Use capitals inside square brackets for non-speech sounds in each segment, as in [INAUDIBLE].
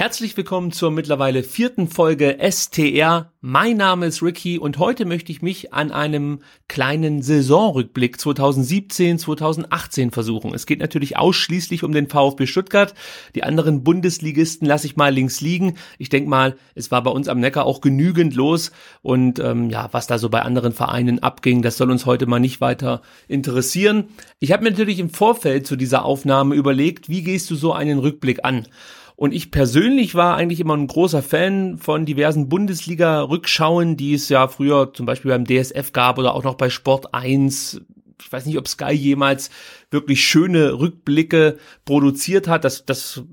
Herzlich willkommen zur mittlerweile vierten Folge STR. Mein Name ist Ricky und heute möchte ich mich an einem kleinen Saisonrückblick 2017-2018 versuchen. Es geht natürlich ausschließlich um den VfB Stuttgart. Die anderen Bundesligisten lasse ich mal links liegen. Ich denke mal, es war bei uns am Neckar auch genügend los und ähm, ja, was da so bei anderen Vereinen abging, das soll uns heute mal nicht weiter interessieren. Ich habe mir natürlich im Vorfeld zu dieser Aufnahme überlegt, wie gehst du so einen Rückblick an? Und ich persönlich war eigentlich immer ein großer Fan von diversen Bundesliga-Rückschauen, die es ja früher zum Beispiel beim DSF gab oder auch noch bei Sport 1. Ich weiß nicht, ob Sky jemals wirklich schöne Rückblicke produziert hat. Das, das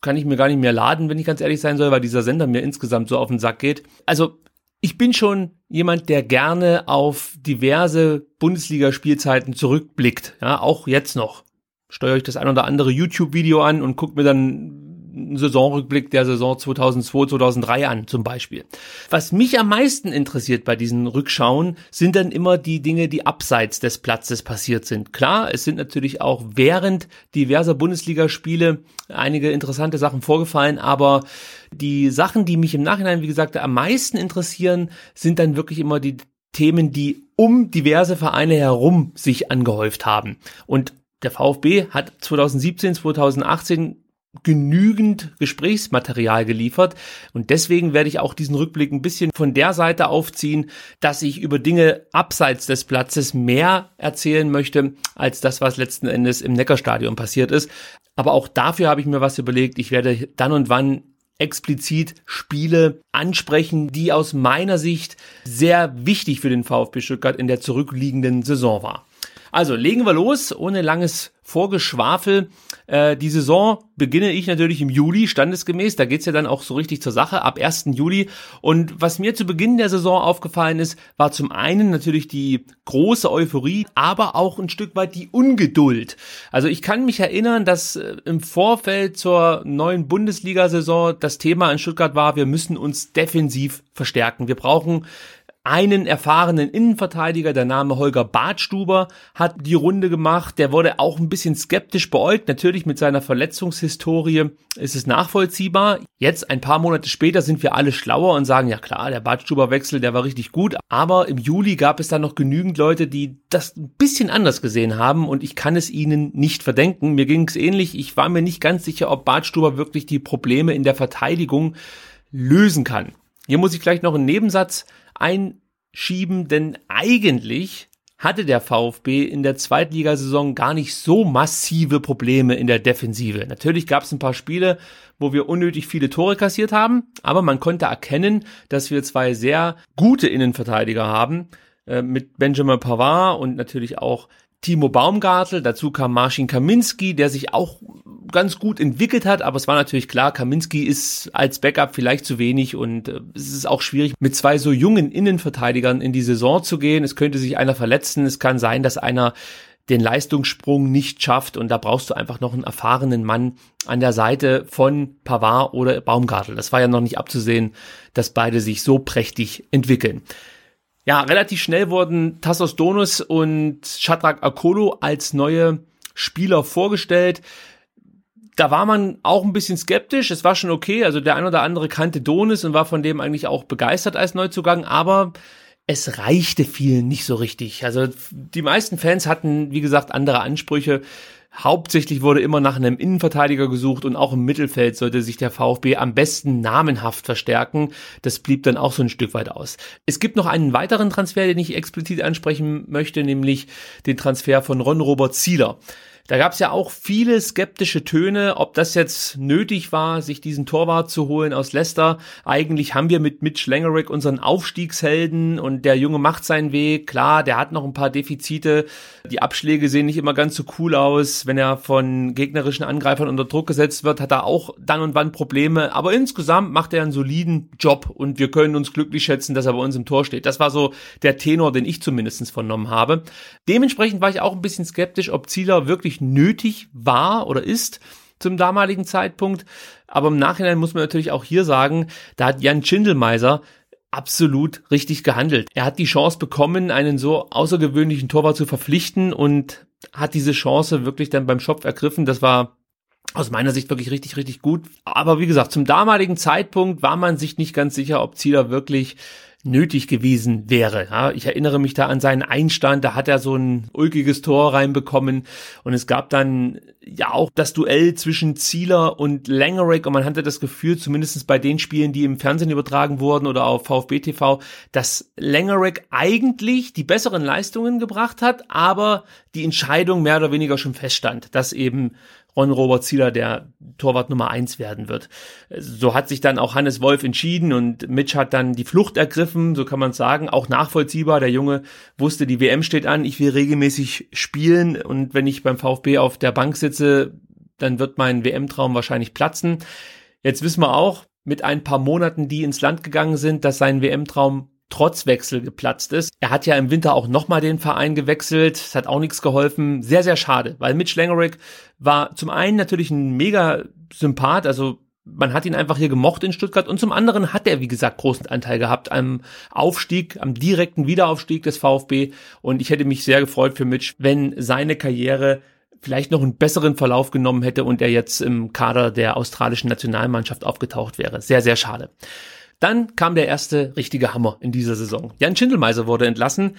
kann ich mir gar nicht mehr laden, wenn ich ganz ehrlich sein soll, weil dieser Sender mir insgesamt so auf den Sack geht. Also ich bin schon jemand, der gerne auf diverse Bundesliga-Spielzeiten zurückblickt. Ja, auch jetzt noch. Steuere ich das ein oder andere YouTube-Video an und gucke mir dann einen Saisonrückblick der Saison 2002, 2003 an zum Beispiel. Was mich am meisten interessiert bei diesen Rückschauen sind dann immer die Dinge, die abseits des Platzes passiert sind. Klar, es sind natürlich auch während diverser Bundesligaspiele einige interessante Sachen vorgefallen, aber die Sachen, die mich im Nachhinein, wie gesagt, am meisten interessieren, sind dann wirklich immer die Themen, die um diverse Vereine herum sich angehäuft haben. Und der VfB hat 2017, 2018 genügend Gesprächsmaterial geliefert und deswegen werde ich auch diesen Rückblick ein bisschen von der Seite aufziehen, dass ich über Dinge abseits des Platzes mehr erzählen möchte als das, was letzten Endes im Neckarstadion passiert ist. Aber auch dafür habe ich mir was überlegt. Ich werde dann und wann explizit Spiele ansprechen, die aus meiner Sicht sehr wichtig für den VfB Stuttgart in der zurückliegenden Saison war. Also legen wir los, ohne langes Vorgeschwafel. Äh, die Saison beginne ich natürlich im Juli, standesgemäß. Da geht's ja dann auch so richtig zur Sache, ab 1. Juli. Und was mir zu Beginn der Saison aufgefallen ist, war zum einen natürlich die große Euphorie, aber auch ein Stück weit die Ungeduld. Also ich kann mich erinnern, dass äh, im Vorfeld zur neuen Bundesliga-Saison das Thema in Stuttgart war, wir müssen uns defensiv verstärken. Wir brauchen einen erfahrenen Innenverteidiger, der Name Holger Badstuber, hat die Runde gemacht. Der wurde auch ein bisschen skeptisch beäugt. Natürlich mit seiner Verletzungshistorie ist es nachvollziehbar. Jetzt, ein paar Monate später, sind wir alle schlauer und sagen, ja klar, der Badstuber-Wechsel, der war richtig gut. Aber im Juli gab es dann noch genügend Leute, die das ein bisschen anders gesehen haben und ich kann es ihnen nicht verdenken. Mir ging es ähnlich. Ich war mir nicht ganz sicher, ob Badstuber wirklich die Probleme in der Verteidigung lösen kann. Hier muss ich vielleicht noch einen Nebensatz einschieben, denn eigentlich hatte der VfB in der Zweitligasaison gar nicht so massive Probleme in der Defensive. Natürlich gab es ein paar Spiele, wo wir unnötig viele Tore kassiert haben, aber man konnte erkennen, dass wir zwei sehr gute Innenverteidiger haben, äh, mit Benjamin Pavard und natürlich auch Timo Baumgartel, dazu kam Marcin Kaminski, der sich auch ganz gut entwickelt hat, aber es war natürlich klar, Kaminski ist als Backup vielleicht zu wenig und äh, es ist auch schwierig, mit zwei so jungen Innenverteidigern in die Saison zu gehen. Es könnte sich einer verletzen, es kann sein, dass einer den Leistungssprung nicht schafft und da brauchst du einfach noch einen erfahrenen Mann an der Seite von Pavard oder Baumgartel. Das war ja noch nicht abzusehen, dass beide sich so prächtig entwickeln. Ja, relativ schnell wurden Tassos Donus und Shadrach Akolo als neue Spieler vorgestellt. Da war man auch ein bisschen skeptisch. Es war schon okay. Also der ein oder andere kannte Donis und war von dem eigentlich auch begeistert als Neuzugang, aber es reichte vielen nicht so richtig. Also die meisten Fans hatten, wie gesagt, andere Ansprüche. Hauptsächlich wurde immer nach einem Innenverteidiger gesucht und auch im Mittelfeld sollte sich der VfB am besten namenhaft verstärken. Das blieb dann auch so ein Stück weit aus. Es gibt noch einen weiteren Transfer, den ich explizit ansprechen möchte, nämlich den Transfer von Ron Robert Zieler. Da gab es ja auch viele skeptische Töne, ob das jetzt nötig war, sich diesen Torwart zu holen aus Leicester. Eigentlich haben wir mit Mitch Langerick unseren Aufstiegshelden und der Junge macht seinen Weg. Klar, der hat noch ein paar Defizite. Die Abschläge sehen nicht immer ganz so cool aus. Wenn er von gegnerischen Angreifern unter Druck gesetzt wird, hat er auch dann und wann Probleme. Aber insgesamt macht er einen soliden Job und wir können uns glücklich schätzen, dass er bei uns im Tor steht. Das war so der Tenor, den ich zumindest vernommen habe. Dementsprechend war ich auch ein bisschen skeptisch, ob Zieler wirklich nötig war oder ist zum damaligen Zeitpunkt. Aber im Nachhinein muss man natürlich auch hier sagen, da hat Jan Schindelmeiser absolut richtig gehandelt. Er hat die Chance bekommen, einen so außergewöhnlichen Torwart zu verpflichten und hat diese Chance wirklich dann beim Schopf ergriffen. Das war aus meiner Sicht wirklich richtig, richtig gut. Aber wie gesagt, zum damaligen Zeitpunkt war man sich nicht ganz sicher, ob Zieler wirklich nötig gewesen wäre. Ja, ich erinnere mich da an seinen Einstand, da hat er so ein ulkiges Tor reinbekommen und es gab dann ja auch das Duell zwischen Zieler und Langerick und man hatte das Gefühl, zumindest bei den Spielen, die im Fernsehen übertragen wurden oder auf VfB TV, dass Langerick eigentlich die besseren Leistungen gebracht hat, aber die Entscheidung mehr oder weniger schon feststand, dass eben Ron-Robert Zieler der Torwart Nummer eins werden wird. So hat sich dann auch Hannes Wolf entschieden und Mitch hat dann die Flucht ergriffen, so kann man sagen, auch nachvollziehbar. Der Junge wusste, die WM steht an, ich will regelmäßig spielen und wenn ich beim VfB auf der Bank sitze, dann wird mein WM-Traum wahrscheinlich platzen. Jetzt wissen wir auch, mit ein paar Monaten, die ins Land gegangen sind, dass sein WM-Traum trotz Wechsel geplatzt ist. Er hat ja im Winter auch nochmal den Verein gewechselt. Es hat auch nichts geholfen. Sehr, sehr schade, weil Mitch Langerick war zum einen natürlich ein mega Sympath, also man hat ihn einfach hier gemocht in Stuttgart und zum anderen hat er, wie gesagt, großen Anteil gehabt am Aufstieg, am direkten Wiederaufstieg des VfB und ich hätte mich sehr gefreut für Mitch, wenn seine Karriere vielleicht noch einen besseren Verlauf genommen hätte und er jetzt im Kader der australischen Nationalmannschaft aufgetaucht wäre. Sehr, sehr schade. Dann kam der erste richtige Hammer in dieser Saison. Jan Schindelmeiser wurde entlassen.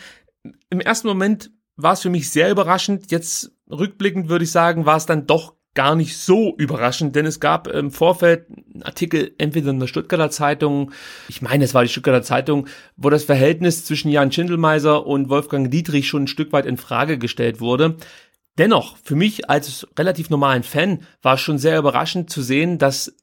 Im ersten Moment war es für mich sehr überraschend. Jetzt rückblickend würde ich sagen, war es dann doch gar nicht so überraschend, denn es gab im Vorfeld einen Artikel entweder in der Stuttgarter Zeitung, ich meine, es war die Stuttgarter Zeitung, wo das Verhältnis zwischen Jan Schindelmeiser und Wolfgang Dietrich schon ein Stück weit in Frage gestellt wurde. Dennoch, für mich als relativ normalen Fan war es schon sehr überraschend zu sehen, dass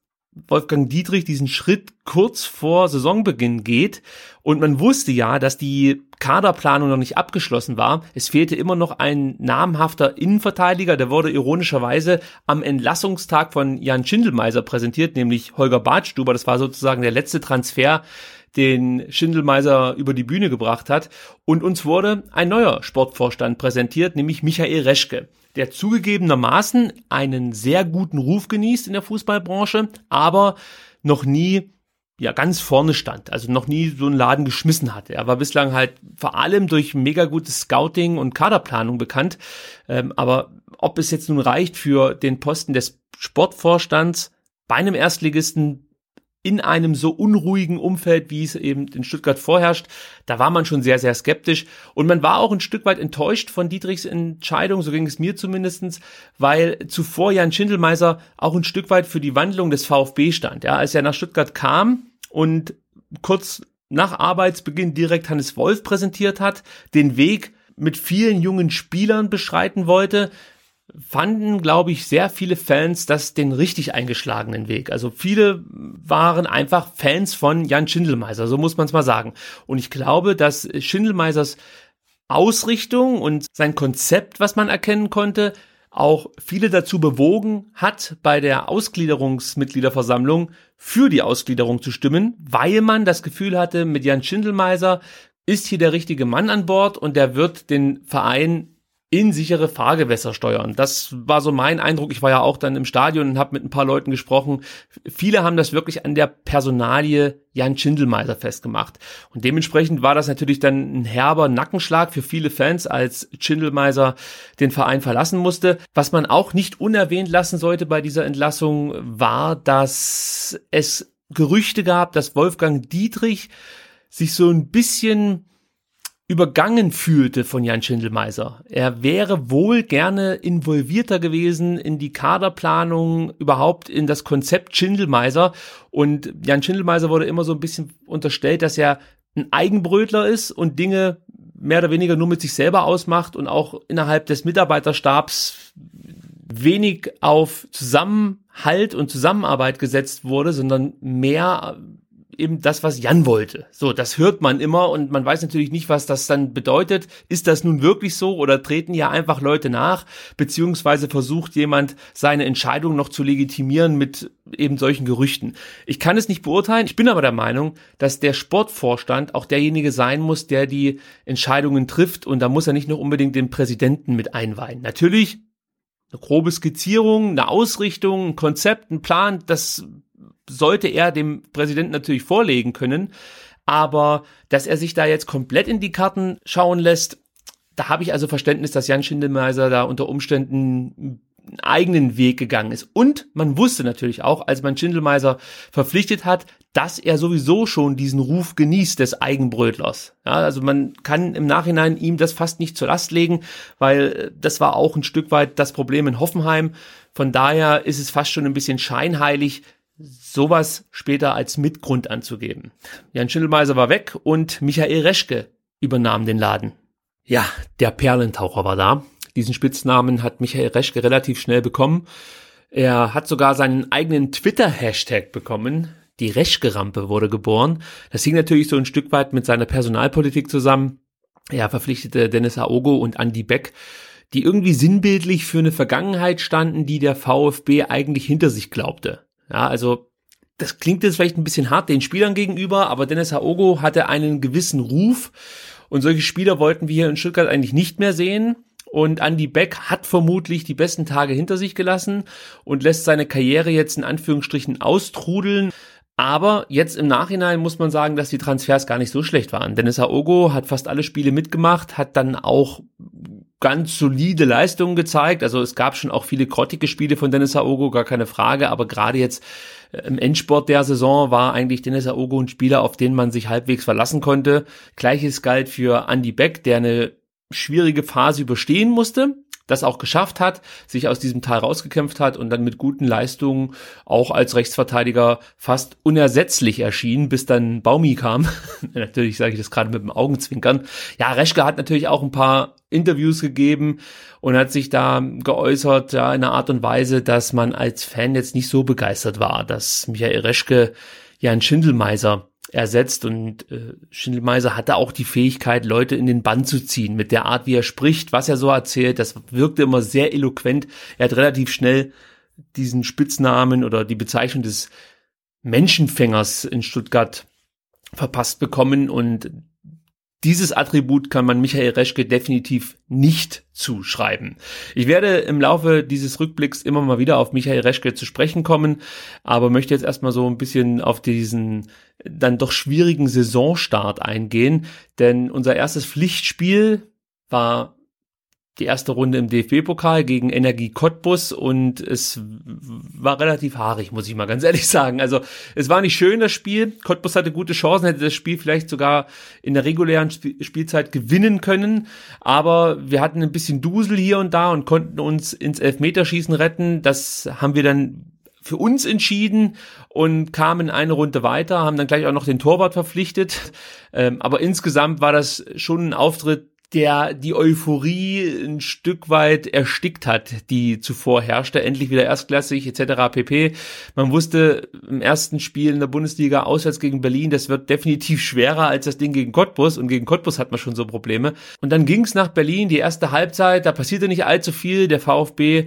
Wolfgang Dietrich diesen Schritt kurz vor Saisonbeginn geht. Und man wusste ja, dass die Kaderplanung noch nicht abgeschlossen war. Es fehlte immer noch ein namhafter Innenverteidiger. Der wurde ironischerweise am Entlassungstag von Jan Schindelmeiser präsentiert, nämlich Holger Badstuber. Das war sozusagen der letzte Transfer, den Schindelmeiser über die Bühne gebracht hat. Und uns wurde ein neuer Sportvorstand präsentiert, nämlich Michael Reschke der zugegebenermaßen einen sehr guten Ruf genießt in der Fußballbranche, aber noch nie ja ganz vorne stand, also noch nie so einen Laden geschmissen hatte. Er war bislang halt vor allem durch mega gutes Scouting und Kaderplanung bekannt, ähm, aber ob es jetzt nun reicht für den Posten des Sportvorstands bei einem Erstligisten in einem so unruhigen Umfeld, wie es eben in Stuttgart vorherrscht, da war man schon sehr, sehr skeptisch. Und man war auch ein Stück weit enttäuscht von Dietrichs Entscheidung, so ging es mir zumindestens, weil zuvor Jan Schindelmeiser auch ein Stück weit für die Wandlung des VfB stand. Ja, als er nach Stuttgart kam und kurz nach Arbeitsbeginn direkt Hannes Wolf präsentiert hat, den Weg mit vielen jungen Spielern beschreiten wollte, fanden, glaube ich, sehr viele Fans das den richtig eingeschlagenen Weg. Also viele waren einfach Fans von Jan Schindelmeiser, so muss man es mal sagen. Und ich glaube, dass Schindelmeisers Ausrichtung und sein Konzept, was man erkennen konnte, auch viele dazu bewogen hat, bei der Ausgliederungsmitgliederversammlung für die Ausgliederung zu stimmen, weil man das Gefühl hatte, mit Jan Schindelmeiser ist hier der richtige Mann an Bord und der wird den Verein in sichere Fahrgewässer steuern. Das war so mein Eindruck. Ich war ja auch dann im Stadion und habe mit ein paar Leuten gesprochen. Viele haben das wirklich an der Personalie Jan Schindelmeiser festgemacht. Und dementsprechend war das natürlich dann ein herber Nackenschlag für viele Fans, als Schindelmeiser den Verein verlassen musste. Was man auch nicht unerwähnt lassen sollte bei dieser Entlassung war, dass es Gerüchte gab, dass Wolfgang Dietrich sich so ein bisschen übergangen fühlte von Jan Schindelmeiser. Er wäre wohl gerne involvierter gewesen in die Kaderplanung, überhaupt in das Konzept Schindelmeiser. Und Jan Schindelmeiser wurde immer so ein bisschen unterstellt, dass er ein Eigenbrötler ist und Dinge mehr oder weniger nur mit sich selber ausmacht und auch innerhalb des Mitarbeiterstabs wenig auf Zusammenhalt und Zusammenarbeit gesetzt wurde, sondern mehr eben das, was Jan wollte. So, das hört man immer und man weiß natürlich nicht, was das dann bedeutet. Ist das nun wirklich so oder treten ja einfach Leute nach, beziehungsweise versucht jemand seine Entscheidung noch zu legitimieren mit eben solchen Gerüchten. Ich kann es nicht beurteilen. Ich bin aber der Meinung, dass der Sportvorstand auch derjenige sein muss, der die Entscheidungen trifft und da muss er nicht nur unbedingt den Präsidenten mit einweihen. Natürlich eine grobe Skizzierung, eine Ausrichtung, ein Konzept, ein Plan, das sollte er dem Präsidenten natürlich vorlegen können. Aber dass er sich da jetzt komplett in die Karten schauen lässt, da habe ich also Verständnis, dass Jan Schindelmeiser da unter Umständen einen eigenen Weg gegangen ist. Und man wusste natürlich auch, als man Schindelmeiser verpflichtet hat, dass er sowieso schon diesen Ruf genießt des Eigenbrötlers. Ja, also man kann im Nachhinein ihm das fast nicht zur Last legen, weil das war auch ein Stück weit das Problem in Hoffenheim. Von daher ist es fast schon ein bisschen scheinheilig, sowas später als Mitgrund anzugeben. Jan Schindelmeiser war weg und Michael Reschke übernahm den Laden. Ja, der Perlentaucher war da. Diesen Spitznamen hat Michael Reschke relativ schnell bekommen. Er hat sogar seinen eigenen Twitter-Hashtag bekommen. Die Reschke-Rampe wurde geboren. Das hing natürlich so ein Stück weit mit seiner Personalpolitik zusammen. Er verpflichtete Dennis Aogo und Andy Beck, die irgendwie sinnbildlich für eine Vergangenheit standen, die der VfB eigentlich hinter sich glaubte. Ja, also das klingt jetzt vielleicht ein bisschen hart den Spielern gegenüber, aber Dennis Aogo hatte einen gewissen Ruf und solche Spieler wollten wir hier in Stuttgart eigentlich nicht mehr sehen. Und Andy Beck hat vermutlich die besten Tage hinter sich gelassen und lässt seine Karriere jetzt in Anführungsstrichen austrudeln. Aber jetzt im Nachhinein muss man sagen, dass die Transfers gar nicht so schlecht waren. Dennis Aogo hat fast alle Spiele mitgemacht, hat dann auch ganz solide Leistungen gezeigt. Also es gab schon auch viele grottige Spiele von Dennis Aogo, gar keine Frage. Aber gerade jetzt äh, im Endsport der Saison war eigentlich Dennis Aogo ein Spieler, auf den man sich halbwegs verlassen konnte. Gleiches galt für Andy Beck, der eine schwierige Phase überstehen musste, das auch geschafft hat, sich aus diesem Tal rausgekämpft hat und dann mit guten Leistungen auch als Rechtsverteidiger fast unersetzlich erschien, bis dann Baumi kam. [LAUGHS] natürlich sage ich das gerade mit dem Augenzwinkern. Ja, Reschke hat natürlich auch ein paar Interviews gegeben und hat sich da geäußert, ja, in einer Art und Weise, dass man als Fan jetzt nicht so begeistert war, dass Michael Reschke ja ein Schindelmeiser ersetzt und äh, Schindelmeiser hatte auch die Fähigkeit, Leute in den Bann zu ziehen. Mit der Art, wie er spricht, was er so erzählt, das wirkte immer sehr eloquent. Er hat relativ schnell diesen Spitznamen oder die Bezeichnung des Menschenfängers in Stuttgart verpasst bekommen und dieses Attribut kann man Michael Reschke definitiv nicht zuschreiben. Ich werde im Laufe dieses Rückblicks immer mal wieder auf Michael Reschke zu sprechen kommen, aber möchte jetzt erstmal so ein bisschen auf diesen dann doch schwierigen Saisonstart eingehen, denn unser erstes Pflichtspiel war die erste Runde im DFB-Pokal gegen Energie Cottbus und es war relativ haarig, muss ich mal ganz ehrlich sagen. Also es war nicht schön, das Spiel. Cottbus hatte gute Chancen, hätte das Spiel vielleicht sogar in der regulären Sp Spielzeit gewinnen können, aber wir hatten ein bisschen Dusel hier und da und konnten uns ins Elfmeterschießen retten. Das haben wir dann für uns entschieden und kamen eine Runde weiter, haben dann gleich auch noch den Torwart verpflichtet. Ähm, aber insgesamt war das schon ein Auftritt, der die Euphorie ein Stück weit erstickt hat, die zuvor herrschte, endlich wieder erstklassig etc. pp. Man wusste im ersten Spiel in der Bundesliga auswärts gegen Berlin, das wird definitiv schwerer als das Ding gegen Cottbus und gegen Cottbus hat man schon so Probleme. Und dann ging es nach Berlin, die erste Halbzeit, da passierte nicht allzu viel, der VfB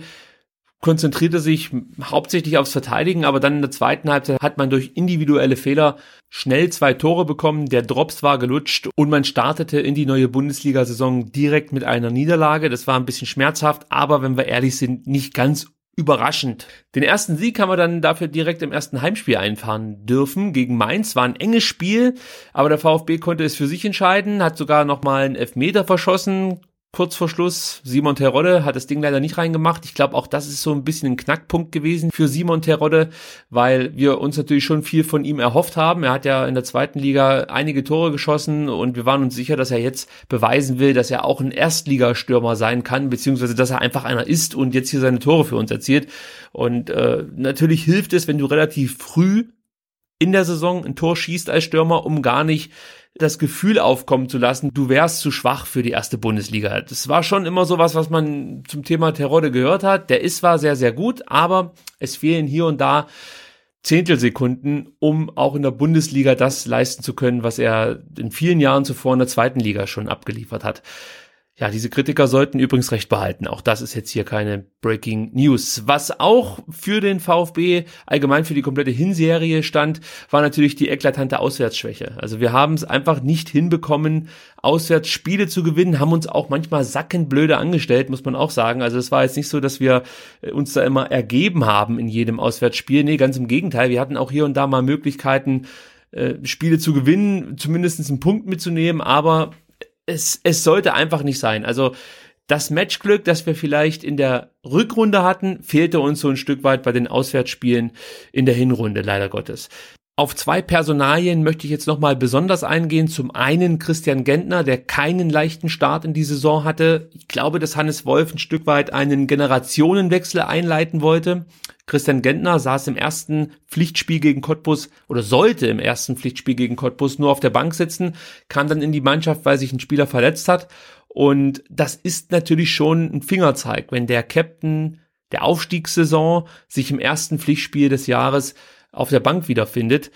konzentrierte sich hauptsächlich aufs Verteidigen, aber dann in der zweiten Halbzeit hat man durch individuelle Fehler schnell zwei Tore bekommen, der Drops war gelutscht und man startete in die neue Bundesliga-Saison direkt mit einer Niederlage. Das war ein bisschen schmerzhaft, aber wenn wir ehrlich sind, nicht ganz überraschend. Den ersten Sieg haben wir dann dafür direkt im ersten Heimspiel einfahren dürfen. Gegen Mainz war ein enges Spiel, aber der VfB konnte es für sich entscheiden, hat sogar nochmal einen Elfmeter verschossen, kurz vor Schluss. Simon Terodde hat das Ding leider nicht reingemacht. Ich glaube, auch das ist so ein bisschen ein Knackpunkt gewesen für Simon Terodde, weil wir uns natürlich schon viel von ihm erhofft haben. Er hat ja in der zweiten Liga einige Tore geschossen und wir waren uns sicher, dass er jetzt beweisen will, dass er auch ein Erstligastürmer sein kann, beziehungsweise dass er einfach einer ist und jetzt hier seine Tore für uns erzielt. Und äh, natürlich hilft es, wenn du relativ früh in der Saison ein Tor schießt als Stürmer, um gar nicht das Gefühl aufkommen zu lassen, du wärst zu schwach für die erste Bundesliga. Das war schon immer so was, was man zum Thema Terodde gehört hat. Der ist zwar sehr, sehr gut, aber es fehlen hier und da Zehntelsekunden, um auch in der Bundesliga das leisten zu können, was er in vielen Jahren zuvor in der zweiten Liga schon abgeliefert hat. Ja, diese Kritiker sollten übrigens recht behalten. Auch das ist jetzt hier keine Breaking News. Was auch für den VfB allgemein für die komplette Hinserie stand, war natürlich die eklatante Auswärtsschwäche. Also wir haben es einfach nicht hinbekommen, Auswärtsspiele zu gewinnen, haben uns auch manchmal sackenblöde angestellt, muss man auch sagen. Also es war jetzt nicht so, dass wir äh, uns da immer ergeben haben in jedem Auswärtsspiel. Nee, ganz im Gegenteil. Wir hatten auch hier und da mal Möglichkeiten, äh, Spiele zu gewinnen, zumindest einen Punkt mitzunehmen, aber es, es sollte einfach nicht sein. Also Das Matchglück, das wir vielleicht in der Rückrunde hatten, fehlte uns so ein Stück weit bei den Auswärtsspielen in der Hinrunde, leider Gottes. Auf zwei Personalien möchte ich jetzt nochmal besonders eingehen. Zum einen Christian Gentner, der keinen leichten Start in die Saison hatte. Ich glaube, dass Hannes Wolf ein Stück weit einen Generationenwechsel einleiten wollte. Christian Gentner saß im ersten Pflichtspiel gegen Cottbus oder sollte im ersten Pflichtspiel gegen Cottbus nur auf der Bank sitzen, kam dann in die Mannschaft, weil sich ein Spieler verletzt hat. Und das ist natürlich schon ein Fingerzeig, wenn der Captain der Aufstiegssaison sich im ersten Pflichtspiel des Jahres auf der Bank wiederfindet.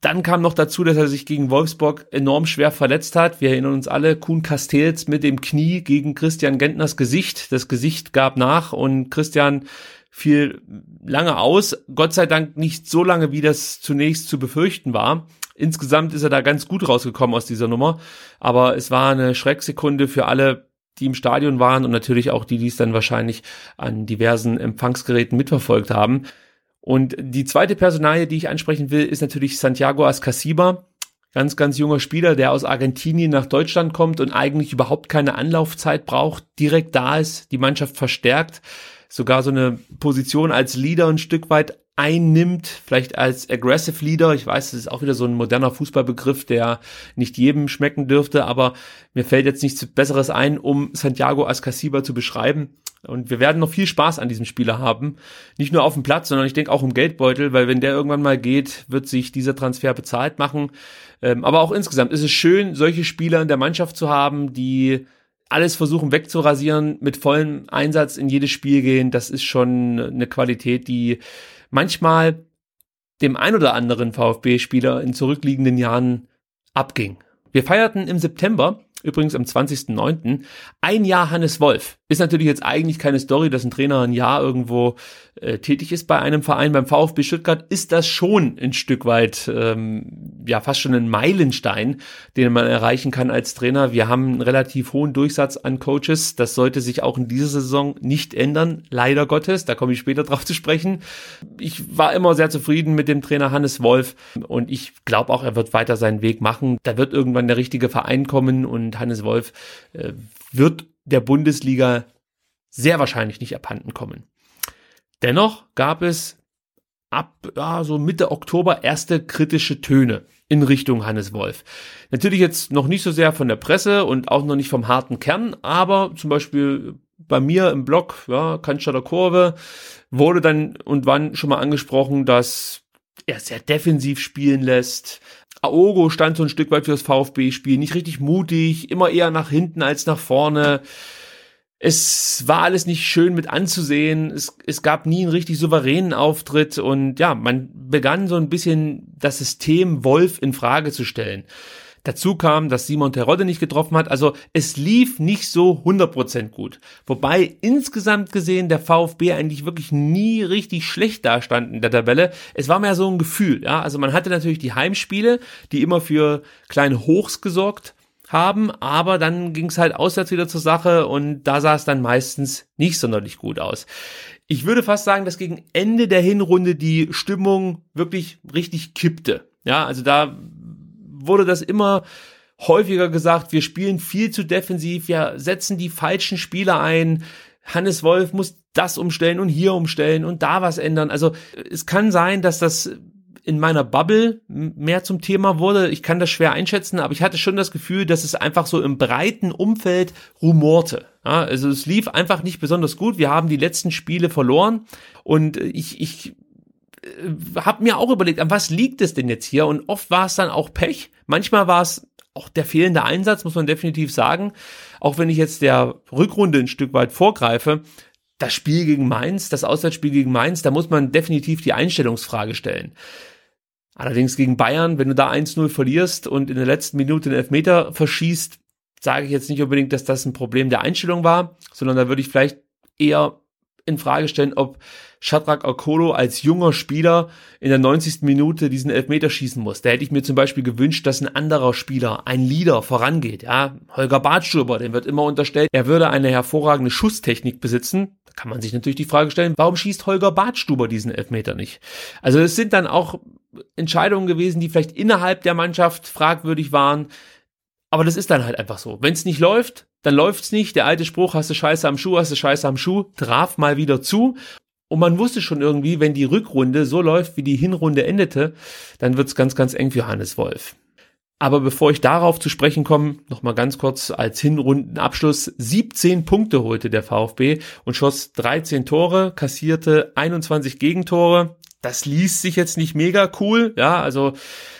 Dann kam noch dazu, dass er sich gegen Wolfsburg enorm schwer verletzt hat. Wir erinnern uns alle, Kuhn Castells mit dem Knie gegen Christian Gentners Gesicht. Das Gesicht gab nach und Christian fiel lange aus. Gott sei Dank nicht so lange, wie das zunächst zu befürchten war. Insgesamt ist er da ganz gut rausgekommen aus dieser Nummer. Aber es war eine Schrecksekunde für alle, die im Stadion waren und natürlich auch die, die es dann wahrscheinlich an diversen Empfangsgeräten mitverfolgt haben. Und die zweite Personalie, die ich ansprechen will, ist natürlich Santiago Ascasiba. Ganz, ganz junger Spieler, der aus Argentinien nach Deutschland kommt und eigentlich überhaupt keine Anlaufzeit braucht, direkt da ist, die Mannschaft verstärkt, sogar so eine Position als Leader ein Stück weit einnimmt, vielleicht als Aggressive Leader. Ich weiß, das ist auch wieder so ein moderner Fußballbegriff, der nicht jedem schmecken dürfte, aber mir fällt jetzt nichts Besseres ein, um Santiago Ascasiba zu beschreiben. Und wir werden noch viel Spaß an diesem Spieler haben. Nicht nur auf dem Platz, sondern ich denke auch im Geldbeutel, weil wenn der irgendwann mal geht, wird sich dieser Transfer bezahlt machen. Ähm, aber auch insgesamt ist es schön, solche Spieler in der Mannschaft zu haben, die alles versuchen wegzurasieren, mit vollem Einsatz in jedes Spiel gehen. Das ist schon eine Qualität, die manchmal dem ein oder anderen VfB-Spieler in zurückliegenden Jahren abging. Wir feierten im September Übrigens am 20.09. Ein Jahr Hannes Wolf. Ist natürlich jetzt eigentlich keine Story, dass ein Trainer ein Jahr irgendwo äh, tätig ist bei einem Verein. Beim VfB Stuttgart ist das schon ein Stück weit, ähm, ja, fast schon ein Meilenstein, den man erreichen kann als Trainer. Wir haben einen relativ hohen Durchsatz an Coaches. Das sollte sich auch in dieser Saison nicht ändern, leider Gottes. Da komme ich später [LAUGHS] drauf zu sprechen. Ich war immer sehr zufrieden mit dem Trainer Hannes Wolf und ich glaube auch, er wird weiter seinen Weg machen. Da wird irgendwann der richtige Verein kommen und und Hannes Wolf äh, wird der Bundesliga sehr wahrscheinlich nicht abhanden kommen. Dennoch gab es ab ja, so Mitte Oktober erste kritische Töne in Richtung Hannes Wolf. Natürlich jetzt noch nicht so sehr von der Presse und auch noch nicht vom harten Kern, aber zum Beispiel bei mir im Blog, ja, Cannstatter Kurve, wurde dann und wann schon mal angesprochen, dass er sehr defensiv spielen lässt, Aogo stand so ein Stück weit für das VfB-Spiel, nicht richtig mutig, immer eher nach hinten als nach vorne. Es war alles nicht schön mit anzusehen. Es, es gab nie einen richtig souveränen Auftritt und ja, man begann so ein bisschen das System Wolf in Frage zu stellen. Dazu kam, dass Simon Terodde nicht getroffen hat. Also es lief nicht so 100% gut. Wobei insgesamt gesehen der VfB eigentlich wirklich nie richtig schlecht dastand in der Tabelle. Es war mehr so ein Gefühl. Ja, Also man hatte natürlich die Heimspiele, die immer für kleine Hochs gesorgt haben, aber dann ging es halt auswärts wieder zur Sache und da sah es dann meistens nicht sonderlich gut aus. Ich würde fast sagen, dass gegen Ende der Hinrunde die Stimmung wirklich richtig kippte. Ja, also da wurde das immer häufiger gesagt, wir spielen viel zu defensiv, wir setzen die falschen Spieler ein. Hannes Wolf muss das umstellen und hier umstellen und da was ändern. Also es kann sein, dass das in meiner Bubble mehr zum Thema wurde. Ich kann das schwer einschätzen, aber ich hatte schon das Gefühl, dass es einfach so im breiten Umfeld rumorte. Ja, also es lief einfach nicht besonders gut. Wir haben die letzten Spiele verloren und ich, ich äh, habe mir auch überlegt, an was liegt es denn jetzt hier? Und oft war es dann auch Pech. Manchmal war es auch der fehlende Einsatz, muss man definitiv sagen. Auch wenn ich jetzt der Rückrunde ein Stück weit vorgreife, das Spiel gegen Mainz, das Auswärtsspiel gegen Mainz, da muss man definitiv die Einstellungsfrage stellen. Allerdings gegen Bayern, wenn du da 1-0 verlierst und in der letzten Minute den Elfmeter verschießt, sage ich jetzt nicht unbedingt, dass das ein Problem der Einstellung war, sondern da würde ich vielleicht eher in Frage stellen, ob Shadrach Okolo als junger Spieler in der 90. Minute diesen Elfmeter schießen muss. Da hätte ich mir zum Beispiel gewünscht, dass ein anderer Spieler, ein Leader vorangeht. Ja, Holger Bartstuber, dem wird immer unterstellt, er würde eine hervorragende Schusstechnik besitzen. Da kann man sich natürlich die Frage stellen, warum schießt Holger Bartstuber diesen Elfmeter nicht? Also es sind dann auch Entscheidungen gewesen, die vielleicht innerhalb der Mannschaft fragwürdig waren. Aber das ist dann halt einfach so. Wenn es nicht läuft, dann läuft's nicht. Der alte Spruch, hast du Scheiße am Schuh, hast du Scheiße am Schuh, traf mal wieder zu. Und man wusste schon irgendwie, wenn die Rückrunde so läuft, wie die Hinrunde endete, dann wird's ganz, ganz eng für Hannes Wolf. Aber bevor ich darauf zu sprechen komme, nochmal ganz kurz als Hinrundenabschluss. 17 Punkte holte der VfB und schoss 13 Tore, kassierte 21 Gegentore. Das liest sich jetzt nicht mega cool, ja, also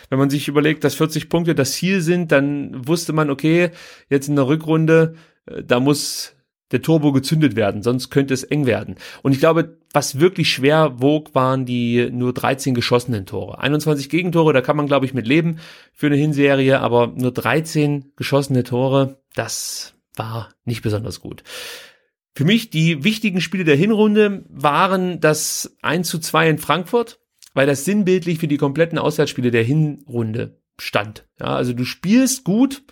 wenn man sich überlegt, dass 40 Punkte das Ziel sind, dann wusste man, okay, jetzt in der Rückrunde, äh, da muss der Turbo gezündet werden, sonst könnte es eng werden. Und ich glaube, was wirklich schwer wog, waren die nur 13 geschossenen Tore. 21 Gegentore, da kann man, glaube ich, mit leben für eine Hinserie, aber nur 13 geschossene Tore, das war nicht besonders gut. Für mich die wichtigen Spiele der Hinrunde waren das 1 zu 2 in Frankfurt, weil das sinnbildlich für die kompletten Auswärtsspiele der Hinrunde stand. Ja, also du spielst gut,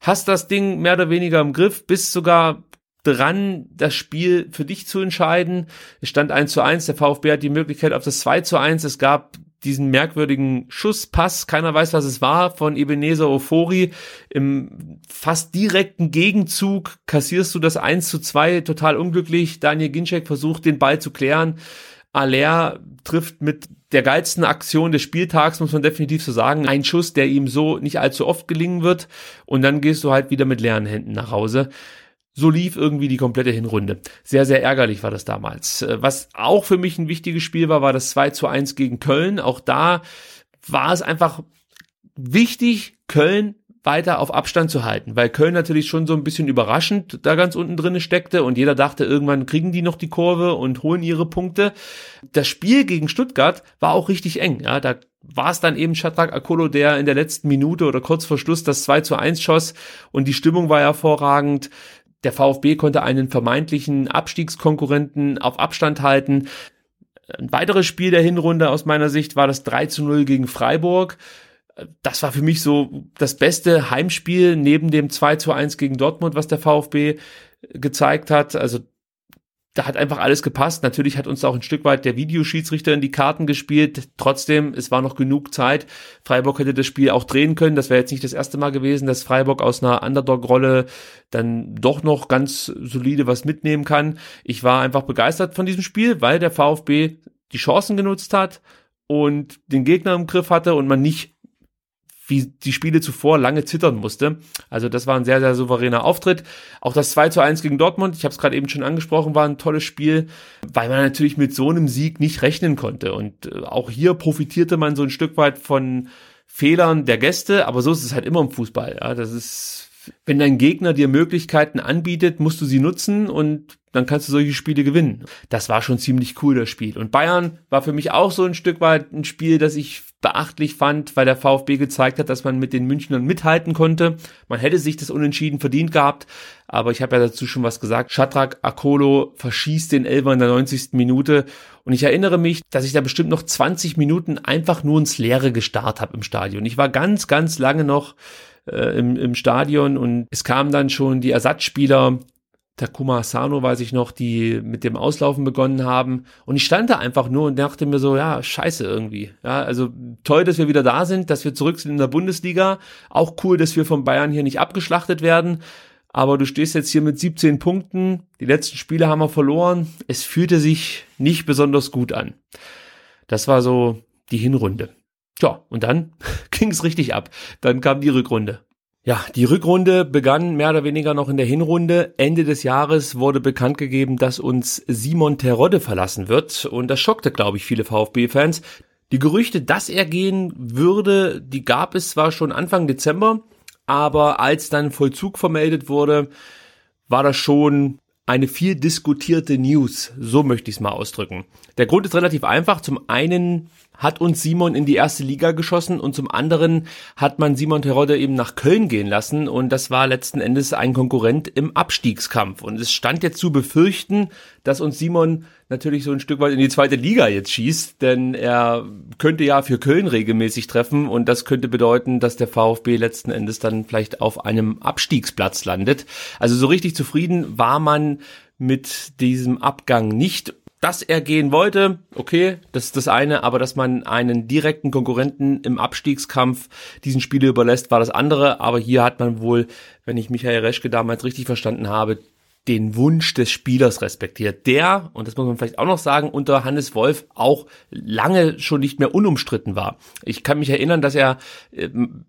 hast das Ding mehr oder weniger im Griff, bist sogar dran, das Spiel für dich zu entscheiden. Es stand 1 zu 1, der VfB hat die Möglichkeit auf das 2 zu 1. Es gab diesen merkwürdigen Schusspass, keiner weiß, was es war, von Ebenezer Ofori. Im fast direkten Gegenzug kassierst du das 1 zu 2, total unglücklich. Daniel Ginczek versucht, den Ball zu klären. Aller trifft mit der geilsten Aktion des Spieltags, muss man definitiv so sagen. Ein Schuss, der ihm so nicht allzu oft gelingen wird. Und dann gehst du halt wieder mit leeren Händen nach Hause. So lief irgendwie die komplette Hinrunde. Sehr, sehr ärgerlich war das damals. Äh, was auch für mich ein wichtiges Spiel war, war das 2 zu 1 gegen Köln. Auch da war es einfach wichtig, Köln weiter auf Abstand zu halten, weil Köln natürlich schon so ein bisschen überraschend da ganz unten drinne steckte und jeder dachte, irgendwann kriegen die noch die Kurve und holen ihre Punkte. Das Spiel gegen Stuttgart war auch richtig eng, ja, da war es dann eben Shadrach Akolo, der in der letzten Minute oder kurz vor Schluss das 2 zu 1 schoss und die Stimmung war hervorragend. Der VfB konnte einen vermeintlichen Abstiegskonkurrenten auf Abstand halten. Ein weiteres Spiel der Hinrunde aus meiner Sicht war das 3 zu 0 gegen Freiburg. Das war für mich so das beste Heimspiel neben dem 2 zu 1 gegen Dortmund, was der VfB gezeigt hat. Also da hat einfach alles gepasst. Natürlich hat uns auch ein Stück weit der Videoschiedsrichter in die Karten gespielt. Trotzdem, es war noch genug Zeit. Freiburg hätte das Spiel auch drehen können. Das wäre jetzt nicht das erste Mal gewesen, dass Freiburg aus einer Underdog-Rolle dann doch noch ganz solide was mitnehmen kann. Ich war einfach begeistert von diesem Spiel, weil der VfB die Chancen genutzt hat und den Gegner im Griff hatte und man nicht wie die Spiele zuvor lange zittern musste. Also das war ein sehr, sehr souveräner Auftritt. Auch das 2 zu 1 gegen Dortmund, ich habe es gerade eben schon angesprochen, war ein tolles Spiel, weil man natürlich mit so einem Sieg nicht rechnen konnte. Und äh, auch hier profitierte man so ein Stück weit von Fehlern der Gäste, aber so ist es halt immer im Fußball. Ja, das ist, wenn dein Gegner dir Möglichkeiten anbietet, musst du sie nutzen und dann kannst du solche Spiele gewinnen. Das war schon ziemlich cool, das Spiel. Und Bayern war für mich auch so ein Stück weit ein Spiel, das ich beachtlich fand, weil der VfB gezeigt hat, dass man mit den Münchnern mithalten konnte. Man hätte sich das Unentschieden verdient gehabt, aber ich habe ja dazu schon was gesagt. Shadrach Akolo verschießt den Elfer in der 90. Minute und ich erinnere mich, dass ich da bestimmt noch 20 Minuten einfach nur ins Leere gestarrt habe im Stadion. Ich war ganz, ganz lange noch äh, im, im Stadion und es kamen dann schon die Ersatzspieler Takuma Asano, weiß ich noch, die mit dem Auslaufen begonnen haben. Und ich stand da einfach nur und dachte mir so, ja, scheiße irgendwie. Ja, also toll, dass wir wieder da sind, dass wir zurück sind in der Bundesliga. Auch cool, dass wir von Bayern hier nicht abgeschlachtet werden. Aber du stehst jetzt hier mit 17 Punkten. Die letzten Spiele haben wir verloren. Es fühlte sich nicht besonders gut an. Das war so die Hinrunde. Tja, und dann [LAUGHS] ging es richtig ab. Dann kam die Rückrunde. Ja, die Rückrunde begann mehr oder weniger noch in der Hinrunde. Ende des Jahres wurde bekannt gegeben, dass uns Simon Terodde verlassen wird und das schockte, glaube ich, viele VfB-Fans. Die Gerüchte, dass er gehen würde, die gab es zwar schon Anfang Dezember, aber als dann Vollzug vermeldet wurde, war das schon eine viel diskutierte News, so möchte ich es mal ausdrücken. Der Grund ist relativ einfach. Zum einen hat uns Simon in die erste Liga geschossen und zum anderen hat man Simon Terodde eben nach Köln gehen lassen und das war letzten Endes ein Konkurrent im Abstiegskampf und es stand jetzt zu befürchten, dass uns Simon natürlich so ein Stück weit in die zweite Liga jetzt schießt, denn er könnte ja für Köln regelmäßig treffen und das könnte bedeuten, dass der VfB letzten Endes dann vielleicht auf einem Abstiegsplatz landet. Also so richtig zufrieden war man mit diesem Abgang nicht dass er gehen wollte, okay, das ist das eine, aber dass man einen direkten Konkurrenten im Abstiegskampf diesen Spieler überlässt, war das andere. Aber hier hat man wohl, wenn ich Michael Reschke damals richtig verstanden habe, den Wunsch des Spielers respektiert, der, und das muss man vielleicht auch noch sagen, unter Hannes Wolf auch lange schon nicht mehr unumstritten war. Ich kann mich erinnern, dass er äh,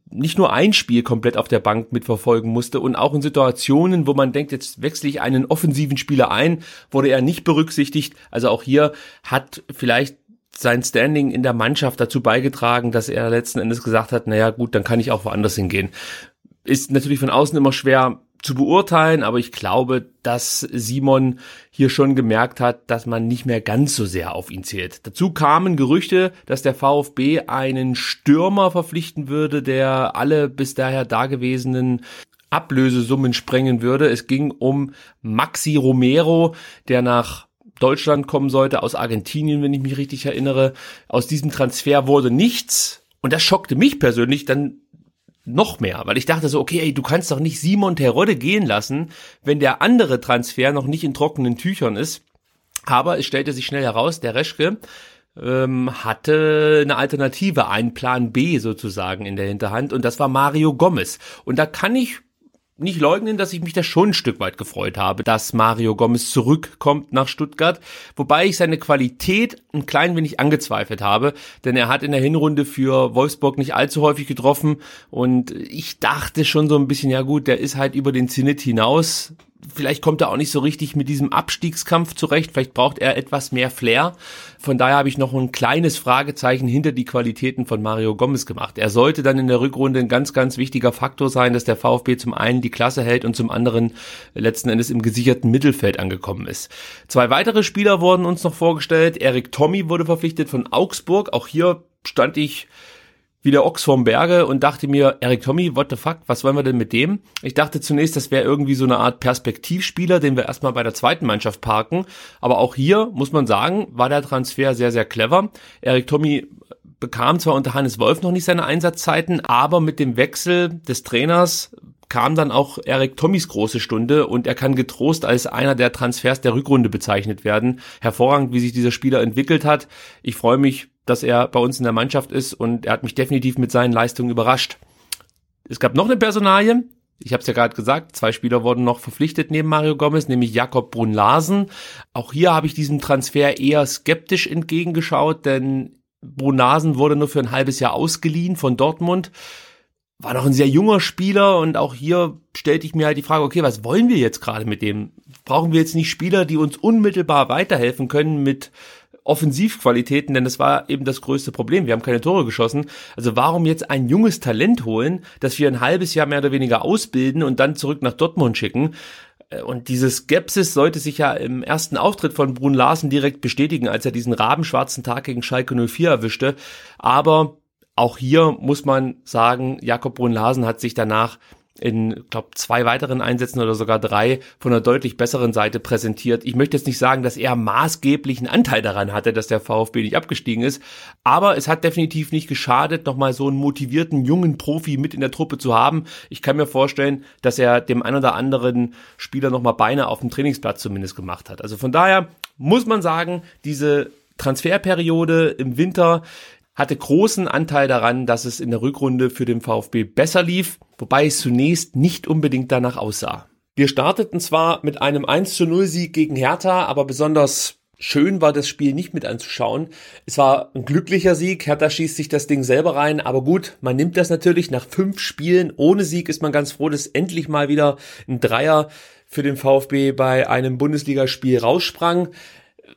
nicht nur ein Spiel komplett auf der Bank mitverfolgen musste und auch in Situationen, wo man denkt, jetzt wechsle ich einen offensiven Spieler ein, wurde er nicht berücksichtigt. Also auch hier hat vielleicht sein Standing in der Mannschaft dazu beigetragen, dass er letzten Endes gesagt hat, naja gut, dann kann ich auch woanders hingehen. Ist natürlich von außen immer schwer zu beurteilen, aber ich glaube, dass Simon hier schon gemerkt hat, dass man nicht mehr ganz so sehr auf ihn zählt. Dazu kamen Gerüchte, dass der VfB einen Stürmer verpflichten würde, der alle bis daher dagewesenen Ablösesummen sprengen würde. Es ging um Maxi Romero, der nach Deutschland kommen sollte, aus Argentinien, wenn ich mich richtig erinnere. Aus diesem Transfer wurde nichts. Und das schockte mich persönlich dann noch mehr, weil ich dachte so, okay, ey, du kannst doch nicht Simon Terodde gehen lassen, wenn der andere Transfer noch nicht in trockenen Tüchern ist. Aber es stellte sich schnell heraus, der Reschke ähm, hatte eine Alternative, einen Plan B sozusagen in der Hinterhand und das war Mario Gomez. Und da kann ich nicht leugnen, dass ich mich da schon ein Stück weit gefreut habe, dass Mario Gomez zurückkommt nach Stuttgart, wobei ich seine Qualität ein klein wenig angezweifelt habe, denn er hat in der Hinrunde für Wolfsburg nicht allzu häufig getroffen. Und ich dachte schon so ein bisschen, ja gut, der ist halt über den Zenit hinaus vielleicht kommt er auch nicht so richtig mit diesem Abstiegskampf zurecht. Vielleicht braucht er etwas mehr Flair. Von daher habe ich noch ein kleines Fragezeichen hinter die Qualitäten von Mario Gomez gemacht. Er sollte dann in der Rückrunde ein ganz, ganz wichtiger Faktor sein, dass der VfB zum einen die Klasse hält und zum anderen letzten Endes im gesicherten Mittelfeld angekommen ist. Zwei weitere Spieler wurden uns noch vorgestellt. Erik Tommy wurde verpflichtet von Augsburg. Auch hier stand ich wie der Ochs vom Berge und dachte mir, Eric Tommy, what the fuck, was wollen wir denn mit dem? Ich dachte zunächst, das wäre irgendwie so eine Art Perspektivspieler, den wir erstmal bei der zweiten Mannschaft parken. Aber auch hier, muss man sagen, war der Transfer sehr, sehr clever. Eric Tommy bekam zwar unter Hannes Wolf noch nicht seine Einsatzzeiten, aber mit dem Wechsel des Trainers kam dann auch Eric Tommys große Stunde und er kann getrost als einer der Transfers der Rückrunde bezeichnet werden. Hervorragend, wie sich dieser Spieler entwickelt hat. Ich freue mich dass er bei uns in der Mannschaft ist und er hat mich definitiv mit seinen Leistungen überrascht. Es gab noch eine Personalie, ich habe es ja gerade gesagt, zwei Spieler wurden noch verpflichtet neben Mario Gomez, nämlich Jakob Brunn-Larsen. Auch hier habe ich diesem Transfer eher skeptisch entgegengeschaut, denn Brunn-Larsen wurde nur für ein halbes Jahr ausgeliehen von Dortmund. War noch ein sehr junger Spieler und auch hier stellte ich mir halt die Frage, okay, was wollen wir jetzt gerade mit dem? Brauchen wir jetzt nicht Spieler, die uns unmittelbar weiterhelfen können mit Offensivqualitäten, denn das war eben das größte Problem. Wir haben keine Tore geschossen. Also warum jetzt ein junges Talent holen, das wir ein halbes Jahr mehr oder weniger ausbilden und dann zurück nach Dortmund schicken? Äh, und diese Skepsis sollte sich ja im ersten Auftritt von Brun Larsen direkt bestätigen, als er diesen rabenschwarzen Tag gegen Schalke 04 erwischte. Aber auch hier muss man sagen, Jakob Brun Larsen hat sich danach in, glaube zwei weiteren Einsätzen oder sogar drei von einer deutlich besseren Seite präsentiert. Ich möchte jetzt nicht sagen, dass er maßgeblichen Anteil daran hatte, dass der VfB nicht abgestiegen ist, aber es hat definitiv nicht geschadet, nochmal so einen motivierten jungen Profi mit in der Truppe zu haben. Ich kann mir vorstellen, dass er dem einen oder anderen Spieler nochmal Beine auf dem Trainingsplatz zumindest gemacht hat. Also von daher muss man sagen, diese Transferperiode im Winter hatte großen Anteil daran, dass es in der Rückrunde für den VfB besser lief, wobei es zunächst nicht unbedingt danach aussah. Wir starteten zwar mit einem 1 zu 0 Sieg gegen Hertha, aber besonders schön war das Spiel nicht mit anzuschauen. Es war ein glücklicher Sieg. Hertha schießt sich das Ding selber rein, aber gut, man nimmt das natürlich nach fünf Spielen. Ohne Sieg ist man ganz froh, dass endlich mal wieder ein Dreier für den VfB bei einem Bundesligaspiel raussprang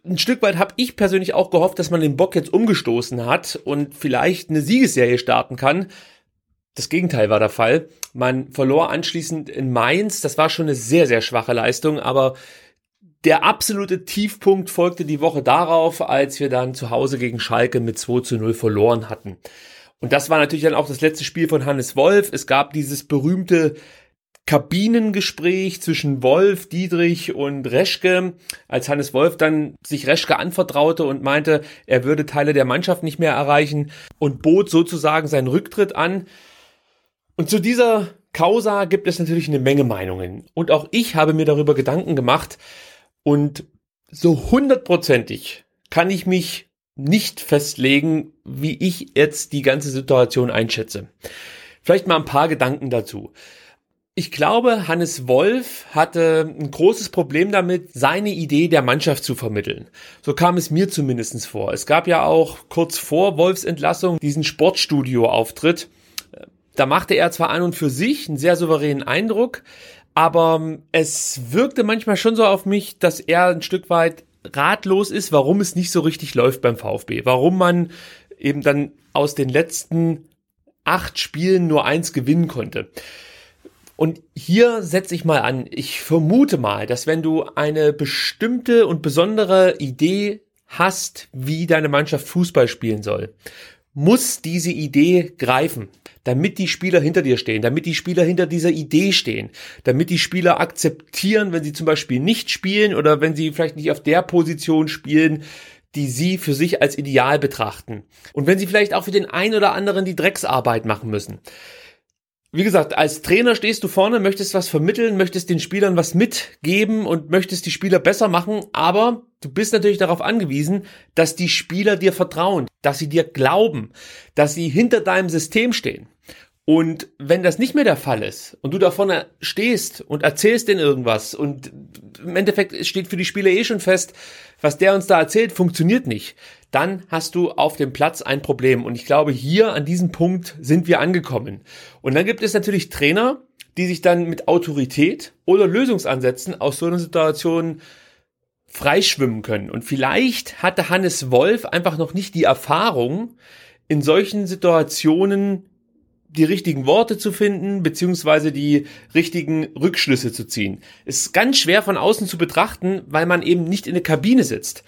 ein Stück weit habe ich persönlich auch gehofft, dass man den Bock jetzt umgestoßen hat und vielleicht eine Siegesserie starten kann. Das Gegenteil war der Fall. Man verlor anschließend in Mainz. Das war schon eine sehr, sehr schwache Leistung, aber der absolute Tiefpunkt folgte die Woche darauf, als wir dann zu Hause gegen Schalke mit 2 zu 0 verloren hatten. Und das war natürlich dann auch das letzte Spiel von Hannes Wolf. Es gab dieses berühmte Kabinengespräch zwischen Wolf, Dietrich und Reschke, als Hannes Wolf dann sich Reschke anvertraute und meinte, er würde Teile der Mannschaft nicht mehr erreichen und bot sozusagen seinen Rücktritt an. Und zu dieser Causa gibt es natürlich eine Menge Meinungen. Und auch ich habe mir darüber Gedanken gemacht und So hundertprozentig kann ich mich nicht festlegen, wie ich jetzt die ganze Situation einschätze. Vielleicht mal ein paar Gedanken dazu. Ich glaube, Hannes Wolf hatte ein großes Problem damit, seine Idee der Mannschaft zu vermitteln. So kam es mir zumindest vor. Es gab ja auch kurz vor Wolfs Entlassung diesen Sportstudio-Auftritt. Da machte er zwar an und für sich einen sehr souveränen Eindruck, aber es wirkte manchmal schon so auf mich, dass er ein Stück weit ratlos ist, warum es nicht so richtig läuft beim VfB. Warum man eben dann aus den letzten acht Spielen nur eins gewinnen konnte. Und hier setze ich mal an. Ich vermute mal, dass wenn du eine bestimmte und besondere Idee hast, wie deine Mannschaft Fußball spielen soll, muss diese Idee greifen, damit die Spieler hinter dir stehen, damit die Spieler hinter dieser Idee stehen, damit die Spieler akzeptieren, wenn sie zum Beispiel nicht spielen oder wenn sie vielleicht nicht auf der Position spielen, die sie für sich als ideal betrachten. Und wenn sie vielleicht auch für den einen oder anderen die Drecksarbeit machen müssen. Wie gesagt, als Trainer stehst du vorne, möchtest was vermitteln, möchtest den Spielern was mitgeben und möchtest die Spieler besser machen, aber du bist natürlich darauf angewiesen, dass die Spieler dir vertrauen, dass sie dir glauben, dass sie hinter deinem System stehen. Und wenn das nicht mehr der Fall ist und du da vorne stehst und erzählst denen irgendwas und im Endeffekt steht für die Spieler eh schon fest, was der uns da erzählt, funktioniert nicht, dann hast du auf dem Platz ein Problem. Und ich glaube, hier an diesem Punkt sind wir angekommen. Und dann gibt es natürlich Trainer, die sich dann mit Autorität oder Lösungsansätzen aus so einer Situation freischwimmen können. Und vielleicht hatte Hannes Wolf einfach noch nicht die Erfahrung, in solchen Situationen die richtigen Worte zu finden, beziehungsweise die richtigen Rückschlüsse zu ziehen. Ist ganz schwer von außen zu betrachten, weil man eben nicht in der Kabine sitzt.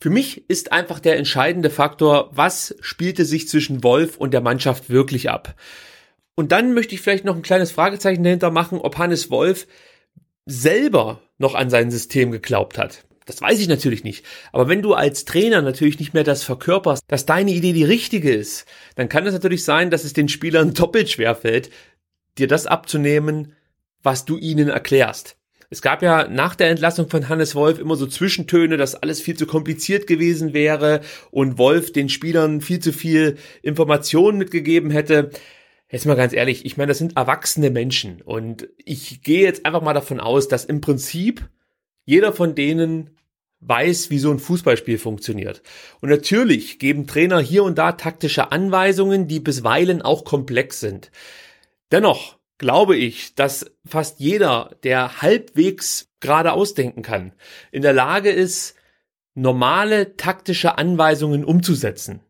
Für mich ist einfach der entscheidende Faktor, was spielte sich zwischen Wolf und der Mannschaft wirklich ab. Und dann möchte ich vielleicht noch ein kleines Fragezeichen dahinter machen, ob Hannes Wolf selber noch an sein System geglaubt hat. Das weiß ich natürlich nicht. Aber wenn du als Trainer natürlich nicht mehr das verkörperst, dass deine Idee die richtige ist, dann kann es natürlich sein, dass es den Spielern [LAUGHS] doppelt schwer fällt, dir das abzunehmen, was du ihnen erklärst. Es gab ja nach der Entlassung von Hannes Wolf immer so Zwischentöne, dass alles viel zu kompliziert gewesen wäre und Wolf den Spielern viel zu viel Informationen mitgegeben hätte. Jetzt mal ganz ehrlich, ich meine, das sind erwachsene Menschen und ich gehe jetzt einfach mal davon aus, dass im Prinzip jeder von denen weiß, wie so ein Fußballspiel funktioniert. Und natürlich geben Trainer hier und da taktische Anweisungen, die bisweilen auch komplex sind. Dennoch glaube ich, dass fast jeder, der halbwegs gerade ausdenken kann, in der Lage ist, normale taktische Anweisungen umzusetzen.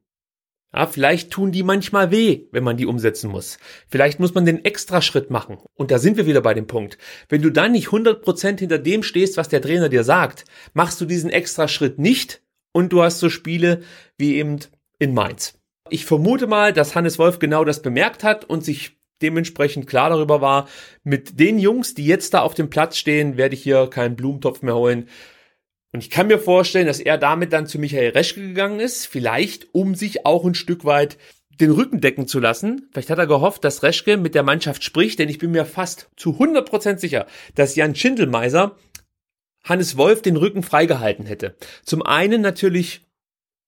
Ja, vielleicht tun die manchmal weh, wenn man die umsetzen muss. Vielleicht muss man den Extraschritt machen. Und da sind wir wieder bei dem Punkt. Wenn du dann nicht 100% hinter dem stehst, was der Trainer dir sagt, machst du diesen Extraschritt nicht und du hast so Spiele wie eben in Mainz. Ich vermute mal, dass Hannes Wolf genau das bemerkt hat und sich dementsprechend klar darüber war, mit den Jungs, die jetzt da auf dem Platz stehen, werde ich hier keinen Blumentopf mehr holen und ich kann mir vorstellen, dass er damit dann zu Michael Reschke gegangen ist, vielleicht um sich auch ein Stück weit den Rücken decken zu lassen. Vielleicht hat er gehofft, dass Reschke mit der Mannschaft spricht, denn ich bin mir fast zu 100% sicher, dass Jan Schindelmeiser Hannes Wolf den Rücken freigehalten hätte. Zum einen natürlich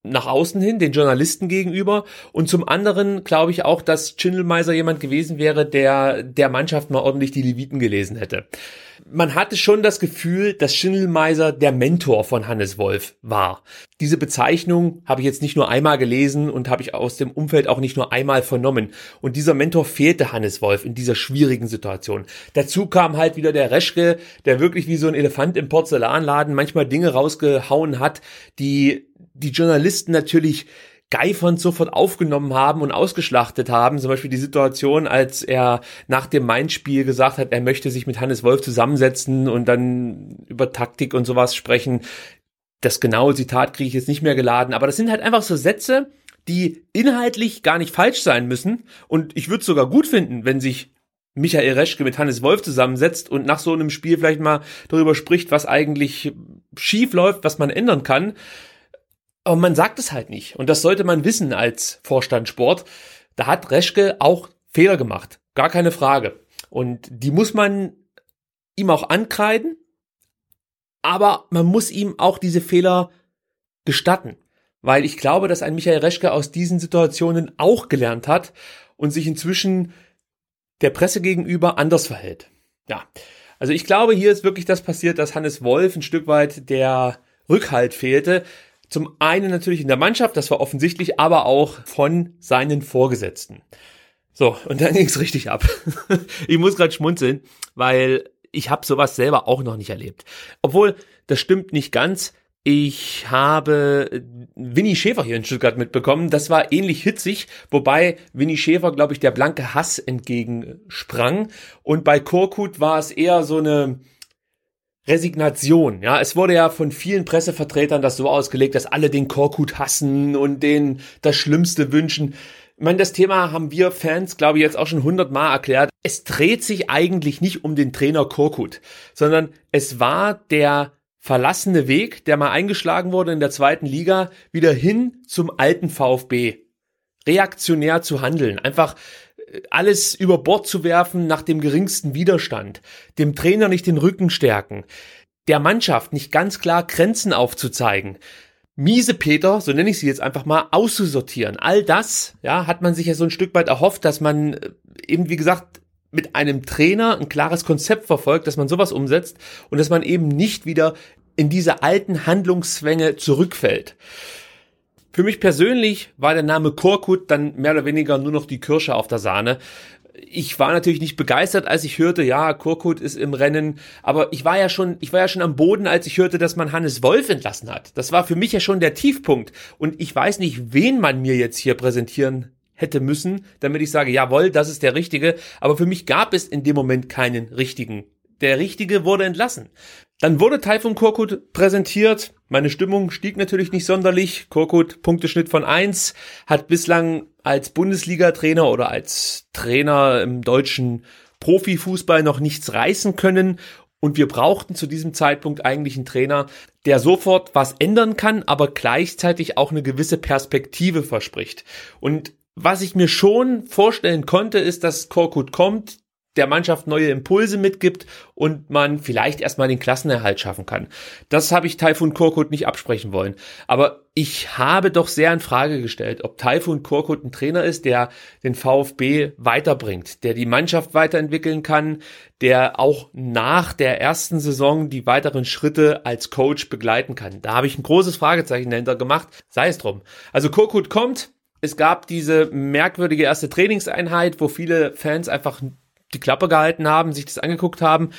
nach außen hin, den Journalisten gegenüber. Und zum anderen glaube ich auch, dass Schindelmeiser jemand gewesen wäre, der der Mannschaft mal ordentlich die Leviten gelesen hätte man hatte schon das Gefühl, dass Schindelmeiser der Mentor von Hannes Wolf war. Diese Bezeichnung habe ich jetzt nicht nur einmal gelesen und habe ich aus dem Umfeld auch nicht nur einmal vernommen. Und dieser Mentor fehlte Hannes Wolf in dieser schwierigen Situation. Dazu kam halt wieder der Reschke, der wirklich wie so ein Elefant im Porzellanladen manchmal Dinge rausgehauen hat, die die Journalisten natürlich geifernd sofort aufgenommen haben und ausgeschlachtet haben. Zum Beispiel die Situation, als er nach dem Main-Spiel gesagt hat, er möchte sich mit Hannes Wolf zusammensetzen und dann über Taktik und sowas sprechen. Das genaue Zitat kriege ich jetzt nicht mehr geladen, aber das sind halt einfach so Sätze, die inhaltlich gar nicht falsch sein müssen. Und ich würde es sogar gut finden, wenn sich Michael Reschke mit Hannes Wolf zusammensetzt und nach so einem Spiel vielleicht mal darüber spricht, was eigentlich schief läuft, was man ändern kann. Aber man sagt es halt nicht. Und das sollte man wissen als Vorstand Sport. Da hat Reschke auch Fehler gemacht. Gar keine Frage. Und die muss man ihm auch ankreiden. aber man muss ihm auch diese Fehler gestatten, weil ich glaube, dass ein Michael Reschke aus diesen Situationen auch gelernt hat und sich inzwischen der Presse gegenüber anders verhält. Ja, also ich glaube, hier ist wirklich das passiert, dass Hannes Wolf ein Stück weit der Rückhalt fehlte. Zum einen natürlich in der Mannschaft, das war offensichtlich, aber auch von seinen Vorgesetzten. So, und dann [LAUGHS] ging es richtig ab. ich muss gerade schmunzeln, weil ich habe sowas selber auch noch nicht erlebt. Obwohl, das stimmt nicht ganz. Ich habe Winnie Schäfer hier in Stuttgart mitbekommen. Das war ähnlich hitzig, wobei Winnie Schäfer, glaube ich, der blanke Hass entgegensprang. Und bei Korkut war es eher so eine Resignation. Ja, es wurde ja von vielen Pressevertretern das so ausgelegt, dass alle den Korkut hassen und den das Schlimmste wünschen. Ich meine, das Thema haben wir Fans, glaube ich, jetzt auch schon hundertmal erklärt. Es dreht sich eigentlich nicht um den Trainer Korkut, sondern es war der verlassene Weg, der mal eingeschlagen wurde in der zweiten Liga, wieder hin zum alten VfB. Reaktionär zu handeln, einfach alles über Bord zu werfen nach dem geringsten Widerstand, dem Trainer nicht den Rücken stärken, der Mannschaft nicht ganz klar Grenzen aufzuzeigen, miese Peter, so nenne ich sie jetzt einfach mal, auszusortieren. All das, ja, hat man sich ja so ein Stück weit erhofft, dass man äh, eben, wie gesagt, mit einem Trainer ein klares Konzept verfolgt, dass man sowas umsetzt und dass man eben nicht wieder in diese alten Handlungszwänge zurückfällt. Für mich persönlich war der Name Korkut dann mehr oder weniger nur noch die Kirsche auf der Sahne. Ich war natürlich nicht begeistert, als ich hörte, ja, Korkut ist im Rennen, aber ich war ja schon, ich war ja schon am Boden, als ich hörte, dass man Hannes Wolf entlassen hat. Das war für mich ja schon der Tiefpunkt und ich weiß nicht, wen man mir jetzt hier präsentieren hätte müssen, damit ich sage, jawohl, das ist der Richtige. Aber für mich gab es in dem Moment keinen richtigen. Der Richtige wurde entlassen. Dann wurde Taifun Korkut präsentiert. Meine Stimmung stieg natürlich nicht sonderlich. Korkut, Punkteschnitt von eins hat bislang als Bundesliga-Trainer oder als Trainer im deutschen Profifußball noch nichts reißen können. Und wir brauchten zu diesem Zeitpunkt eigentlich einen Trainer, der sofort was ändern kann, aber gleichzeitig auch eine gewisse Perspektive verspricht. Und was ich mir schon vorstellen konnte, ist, dass Korkut kommt, der Mannschaft neue Impulse mitgibt und man vielleicht erstmal den Klassenerhalt schaffen kann. Das habe ich Taifun Korkut nicht absprechen wollen. Aber ich habe doch sehr in Frage gestellt, ob Taifun Korkut ein Trainer ist, der den VfB weiterbringt, der die Mannschaft weiterentwickeln kann, der auch nach der ersten Saison die weiteren Schritte als Coach begleiten kann. Da habe ich ein großes Fragezeichen dahinter gemacht. Sei es drum. Also Korkut kommt, es gab diese merkwürdige erste Trainingseinheit, wo viele Fans einfach die Klappe gehalten haben, sich das angeguckt haben.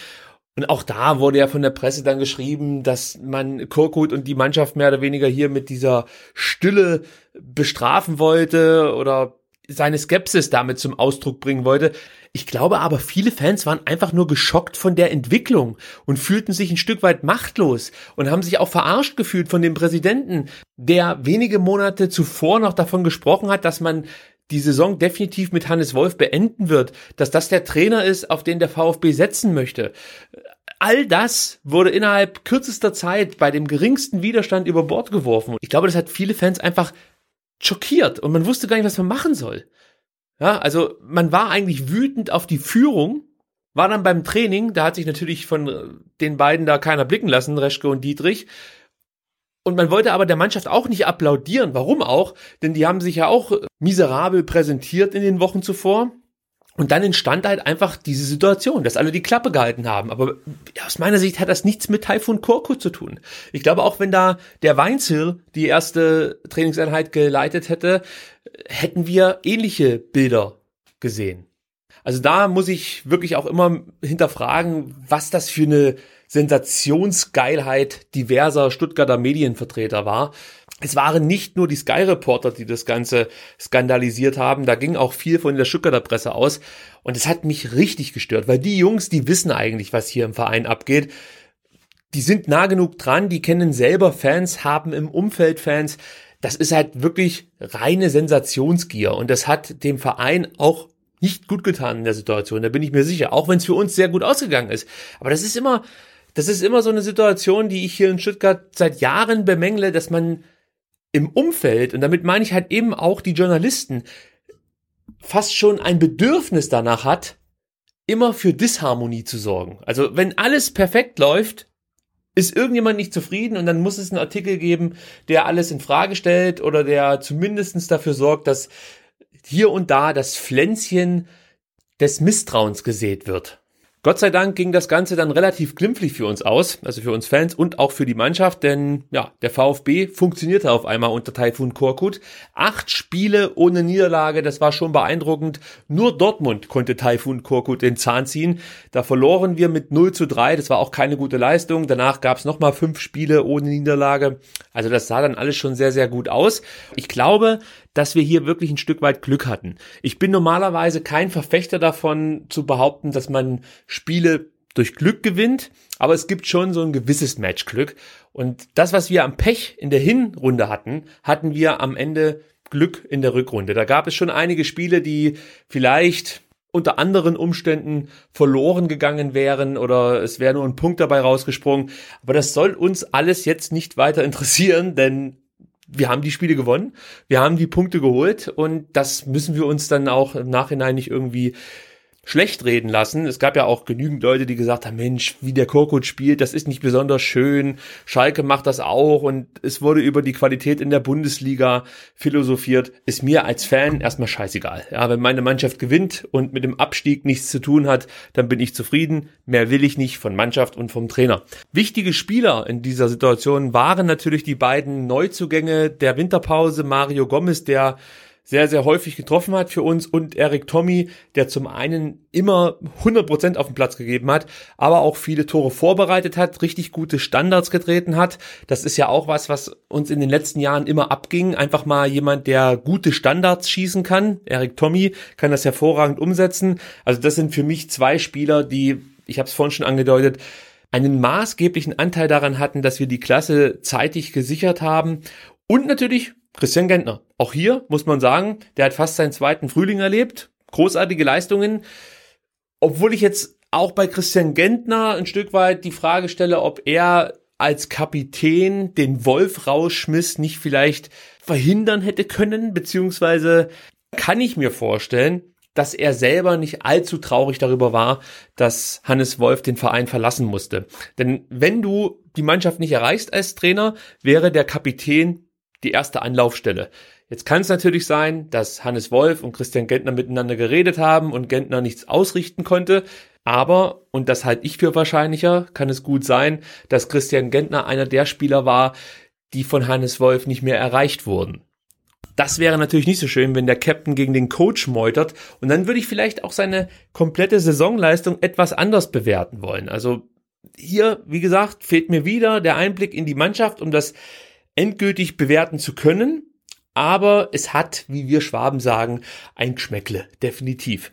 Und auch da wurde ja von der Presse dann geschrieben, dass man Korkut und die Mannschaft mehr oder weniger hier mit dieser Stille bestrafen wollte oder seine Skepsis damit zum Ausdruck bringen wollte. Ich glaube aber, viele Fans waren einfach nur geschockt von der Entwicklung und fühlten sich ein Stück weit machtlos und haben sich auch verarscht gefühlt von dem Präsidenten, der wenige Monate zuvor noch davon gesprochen hat, dass man die Saison definitiv mit Hannes Wolf beenden wird, dass das der Trainer ist, auf den der VfB setzen möchte. All das wurde innerhalb kürzester Zeit bei dem geringsten Widerstand über Bord geworfen. Ich glaube, das hat viele Fans einfach schockiert und man wusste gar nicht, was man machen soll. Ja, also man war eigentlich wütend auf die Führung, war dann beim Training, da hat sich natürlich von den beiden da keiner blicken lassen, Reschke und Dietrich. Und man wollte aber der Mannschaft auch nicht applaudieren. Warum auch? Denn die haben sich ja auch miserabel präsentiert in den Wochen zuvor. Und dann entstand halt einfach diese Situation, dass alle die Klappe gehalten haben. Aber aus meiner Sicht hat das nichts mit Taifun Korkut zu tun. Ich glaube, auch wenn da der Weinzil die erste Trainingseinheit geleitet hätte, hätten wir ähnliche Bilder gesehen. Also da muss ich wirklich auch immer hinterfragen, was das für eine Sensationsgeilheit diverser Stuttgarter Medienvertreter war. Es waren nicht nur die Sky Reporter, die das Ganze skandalisiert haben, da ging auch viel von der Stuttgarter Presse aus und es hat mich richtig gestört, weil die Jungs, die wissen eigentlich, was hier im Verein abgeht. Die sind nah genug dran, die kennen selber Fans, haben im Umfeld Fans. Das ist halt wirklich reine Sensationsgier und das hat dem Verein auch nicht gut getan in der Situation, da bin ich mir sicher, auch wenn es für uns sehr gut ausgegangen ist. Aber das ist immer, das ist immer so eine Situation, die ich hier in Stuttgart seit Jahren bemängle, dass man im Umfeld, und damit meine ich halt eben auch die Journalisten, fast schon ein Bedürfnis danach hat, immer für Disharmonie zu sorgen. Also wenn alles perfekt läuft, ist irgendjemand nicht zufrieden und dann muss es einen Artikel geben, der alles in Frage stellt oder der zumindestens dafür sorgt, dass hier und da das Pflänzchen des Misstrauens gesät wird. Gott sei Dank ging das Ganze dann relativ glimpflich für uns aus, also für uns Fans und auch für die Mannschaft, denn ja, der VfB funktionierte auf einmal unter Taifun Korkut. Acht Spiele ohne Niederlage, das war schon beeindruckend. Nur Dortmund konnte Taifun Korkut den Zahn ziehen. Da verloren wir mit 0 zu 3, das war auch keine gute Leistung. Danach gab es nochmal fünf Spiele ohne Niederlage. Also das sah dann alles schon sehr, sehr gut aus. Ich glaube, dass wir hier wirklich ein Stück weit Glück hatten. Ich bin normalerweise kein Verfechter davon zu behaupten, dass man Spiele durch Glück gewinnt, aber es gibt schon so ein gewisses Matchglück. Und das, was wir am Pech in der Hinrunde hatten, hatten wir am Ende Glück in der Rückrunde. Da gab es schon einige Spiele, die vielleicht unter anderen Umständen verloren gegangen wären oder es wäre nur ein Punkt dabei rausgesprungen. Aber das soll uns alles jetzt nicht weiter interessieren, denn wir haben die Spiele gewonnen, wir haben die Punkte geholt und das müssen wir uns dann auch im Nachhinein nicht irgendwie schlecht reden lassen. Es gab ja auch genügend Leute, die gesagt haben, Mensch, wie der Korkut spielt, das ist nicht besonders schön. Schalke macht das auch und es wurde über die Qualität in der Bundesliga philosophiert. Ist mir als Fan erstmal scheißegal. Ja, wenn meine Mannschaft gewinnt und mit dem Abstieg nichts zu tun hat, dann bin ich zufrieden. Mehr will ich nicht von Mannschaft und vom Trainer. Wichtige Spieler in dieser Situation waren natürlich die beiden Neuzugänge der Winterpause. Mario Gomez, der sehr, sehr häufig getroffen hat für uns und Eric Tommy, der zum einen immer 100% auf den Platz gegeben hat, aber auch viele Tore vorbereitet hat, richtig gute Standards getreten hat. Das ist ja auch was, was uns in den letzten Jahren immer abging. Einfach mal jemand, der gute Standards schießen kann. Eric Tommy kann das hervorragend umsetzen. Also das sind für mich zwei Spieler, die, ich habe es vorhin schon angedeutet, einen maßgeblichen Anteil daran hatten, dass wir die Klasse zeitig gesichert haben und natürlich Christian Gentner. Auch hier muss man sagen, der hat fast seinen zweiten Frühling erlebt. Großartige Leistungen. Obwohl ich jetzt auch bei Christian Gentner ein Stück weit die Frage stelle, ob er als Kapitän den Wolf rausschmiss, nicht vielleicht verhindern hätte können, beziehungsweise kann ich mir vorstellen, dass er selber nicht allzu traurig darüber war, dass Hannes Wolf den Verein verlassen musste. Denn wenn du die Mannschaft nicht erreichst als Trainer, wäre der Kapitän die erste Anlaufstelle. Jetzt kann es natürlich sein, dass Hannes Wolf und Christian Gentner miteinander geredet haben und Gentner nichts ausrichten konnte. Aber, und das halte ich für wahrscheinlicher, kann es gut sein, dass Christian Gentner einer der Spieler war, die von Hannes Wolf nicht mehr erreicht wurden. Das wäre natürlich nicht so schön, wenn der Captain gegen den Coach meutert. Und dann würde ich vielleicht auch seine komplette Saisonleistung etwas anders bewerten wollen. Also hier, wie gesagt, fehlt mir wieder der Einblick in die Mannschaft, um das endgültig bewerten zu können. Aber es hat, wie wir Schwaben sagen, ein Geschmäckle, definitiv.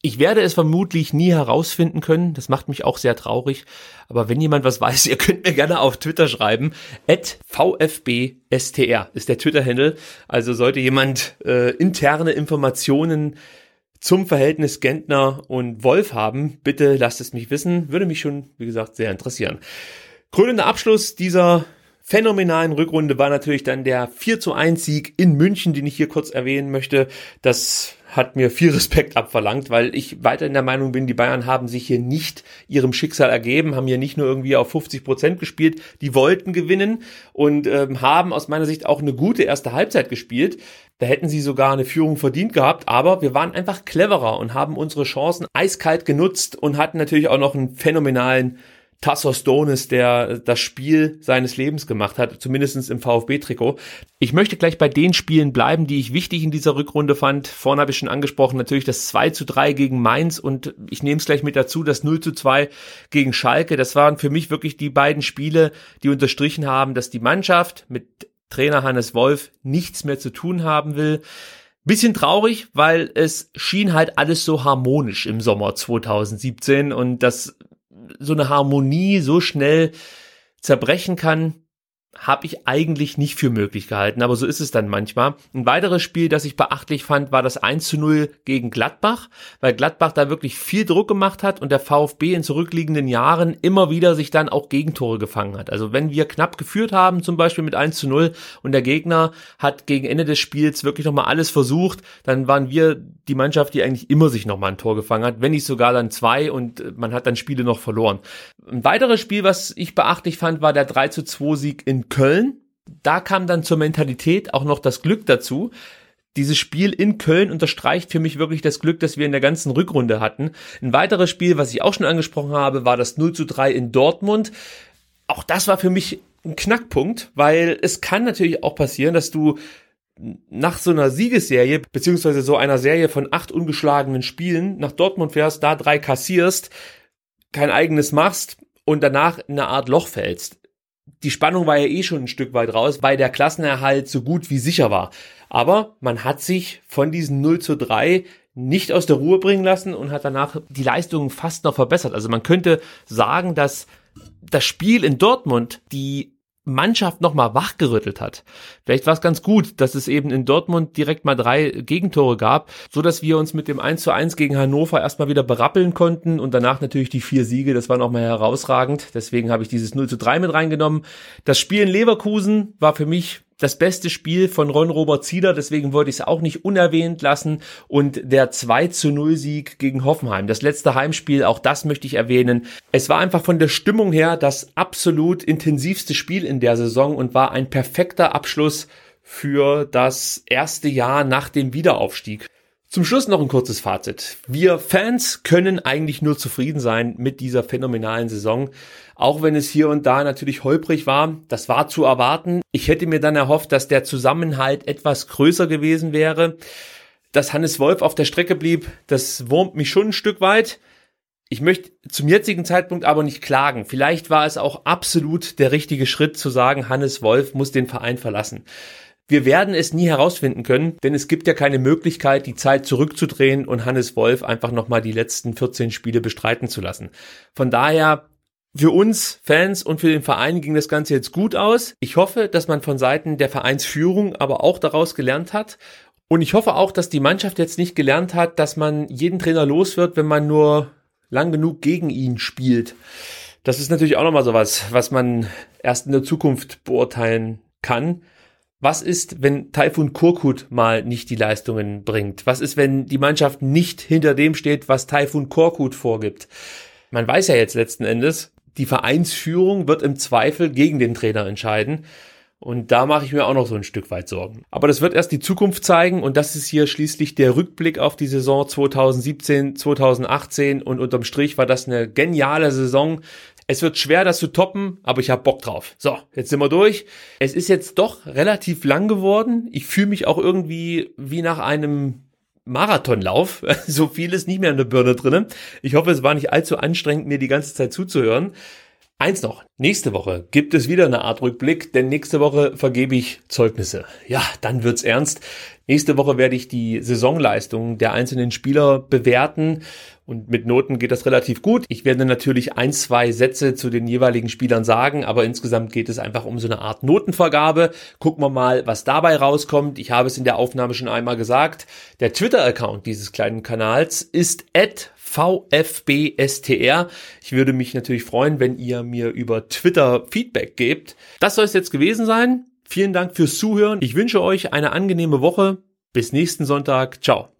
Ich werde es vermutlich nie herausfinden können. Das macht mich auch sehr traurig. Aber wenn jemand was weiß, [LAUGHS] ihr könnt mir gerne auf Twitter schreiben. At VfBSTR ist der Twitter-Handle. Also sollte jemand äh, interne Informationen zum Verhältnis Gentner und Wolf haben, bitte lasst es mich wissen. Würde mich schon, wie gesagt, sehr interessieren. Krönender Abschluss dieser phänomenalen Rückrunde war natürlich dann der 4 zu 1 Sieg in München, den ich hier kurz erwähnen möchte. Das hat mir viel Respekt abverlangt, weil ich weiterhin der Meinung bin, die Bayern haben sich hier nicht ihrem Schicksal ergeben, haben hier nicht nur irgendwie auf 50 Prozent gespielt, die wollten gewinnen und ähm, haben aus meiner Sicht auch eine gute erste Halbzeit gespielt. Da hätten sie sogar eine Führung verdient gehabt, aber wir waren einfach cleverer und haben unsere Chancen eiskalt genutzt und hatten natürlich auch noch einen phänomenalen Tassos Donis, der das Spiel seines Lebens gemacht hat, zumindestens im VfB-Trikot. Ich möchte gleich bei den Spielen bleiben, die ich wichtig in dieser Rückrunde fand. Vorne habe ich schon angesprochen, natürlich das 2 zu 3 gegen Mainz und ich nehme es gleich mit dazu, das 0 zu 2 gegen Schalke. Das waren für mich wirklich die beiden Spiele, die unterstrichen haben, dass die Mannschaft mit Trainer Hannes Wolf nichts mehr zu tun haben will. Bisschen traurig, weil es schien halt alles so harmonisch im Sommer 2017 und das so eine Harmonie so schnell zerbrechen kann, habe ich eigentlich nicht für möglich gehalten, aber so ist es dann manchmal. Ein weiteres Spiel, das ich beachtlich fand, war das 1 zu 0 gegen Gladbach, weil Gladbach da wirklich viel Druck gemacht hat und der VfB in zurückliegenden Jahren immer wieder sich dann auch Gegentore gefangen hat. Also wenn wir knapp geführt haben, zum Beispiel mit 1 zu 0 und der Gegner hat gegen Ende des Spiels wirklich nochmal alles versucht, dann waren wir die Mannschaft, die eigentlich immer sich nochmal ein Tor gefangen hat, wenn nicht sogar dann zwei und man hat dann Spiele noch verloren. Ein weiteres Spiel, was ich beachtlich fand, war der 3 zu 2 Sieg in Köln. Da kam dann zur Mentalität auch noch das Glück dazu. Dieses Spiel in Köln unterstreicht für mich wirklich das Glück, das wir in der ganzen Rückrunde hatten. Ein weiteres Spiel, was ich auch schon angesprochen habe, war das 0 zu 3 in Dortmund. Auch das war für mich ein Knackpunkt, weil es kann natürlich auch passieren, dass du nach so einer Siegesserie, beziehungsweise so einer Serie von acht ungeschlagenen Spielen nach Dortmund fährst, da drei kassierst, kein eigenes machst und danach in eine Art Loch fällst. Die Spannung war ja eh schon ein Stück weit raus, weil der Klassenerhalt so gut wie sicher war. Aber man hat sich von diesen 0 zu 3 nicht aus der Ruhe bringen lassen und hat danach die Leistungen fast noch verbessert. Also man könnte sagen, dass das Spiel in Dortmund die Mannschaft nochmal wachgerüttelt hat. Vielleicht war es ganz gut, dass es eben in Dortmund direkt mal drei Gegentore gab, so dass wir uns mit dem 1 zu 1 gegen Hannover erstmal wieder berappeln konnten und danach natürlich die vier Siege, das war nochmal herausragend. Deswegen habe ich dieses 0 zu 3 mit reingenommen. Das Spiel in Leverkusen war für mich das beste Spiel von Ron Robert Zieder, deswegen wollte ich es auch nicht unerwähnt lassen. Und der 2 zu 0 Sieg gegen Hoffenheim, das letzte Heimspiel, auch das möchte ich erwähnen. Es war einfach von der Stimmung her das absolut intensivste Spiel in der Saison und war ein perfekter Abschluss für das erste Jahr nach dem Wiederaufstieg. Zum Schluss noch ein kurzes Fazit. Wir Fans können eigentlich nur zufrieden sein mit dieser phänomenalen Saison. Auch wenn es hier und da natürlich holprig war, das war zu erwarten. Ich hätte mir dann erhofft, dass der Zusammenhalt etwas größer gewesen wäre. Dass Hannes Wolf auf der Strecke blieb, das wurmt mich schon ein Stück weit. Ich möchte zum jetzigen Zeitpunkt aber nicht klagen. Vielleicht war es auch absolut der richtige Schritt zu sagen, Hannes Wolf muss den Verein verlassen. Wir werden es nie herausfinden können, denn es gibt ja keine Möglichkeit, die Zeit zurückzudrehen und Hannes Wolf einfach nochmal die letzten 14 Spiele bestreiten zu lassen. Von daher für uns Fans und für den Verein ging das Ganze jetzt gut aus. Ich hoffe, dass man von Seiten der Vereinsführung aber auch daraus gelernt hat. Und ich hoffe auch, dass die Mannschaft jetzt nicht gelernt hat, dass man jeden Trainer los wird, wenn man nur lang genug gegen ihn spielt. Das ist natürlich auch nochmal sowas, was man erst in der Zukunft beurteilen kann. Was ist, wenn Taifun Korkut mal nicht die Leistungen bringt? Was ist, wenn die Mannschaft nicht hinter dem steht, was Taifun Korkut vorgibt? Man weiß ja jetzt letzten Endes, die Vereinsführung wird im Zweifel gegen den Trainer entscheiden. Und da mache ich mir auch noch so ein Stück weit Sorgen. Aber das wird erst die Zukunft zeigen und das ist hier schließlich der Rückblick auf die Saison 2017, 2018 und unterm Strich war das eine geniale Saison. Es wird schwer, das zu toppen, aber ich habe Bock drauf. So, jetzt sind wir durch. Es ist jetzt doch relativ lang geworden. Ich fühle mich auch irgendwie wie nach einem Marathonlauf. [LAUGHS] So viel ist nicht mehr in der Birne drinnen. Ich hoffe, es war nicht allzu anstrengend, mir die ganze Zeit zuzuhören. Eins noch. Nächste Woche gibt es wieder eine Art Rückblick, denn nächste Woche vergebe ich Zeugnisse. Ja, dann wird's ernst. Nächste Woche werde ich die Saisonleistung der einzelnen Spieler bewerten und mit Noten geht das relativ gut. Ich werde natürlich ein, zwei Sätze zu den jeweiligen Spielern sagen, aber insgesamt geht es einfach um so eine Art Notenvergabe. Gucken wir mal, was dabei rauskommt. Ich habe es in der Aufnahme schon einmal gesagt. Der Twitter-Account dieses kleinen Kanals ist at VFBSTR. Ich würde mich natürlich freuen, wenn ihr mir über Twitter Feedback gebt. Das soll es jetzt gewesen sein. Vielen Dank fürs Zuhören. Ich wünsche euch eine angenehme Woche. Bis nächsten Sonntag. Ciao.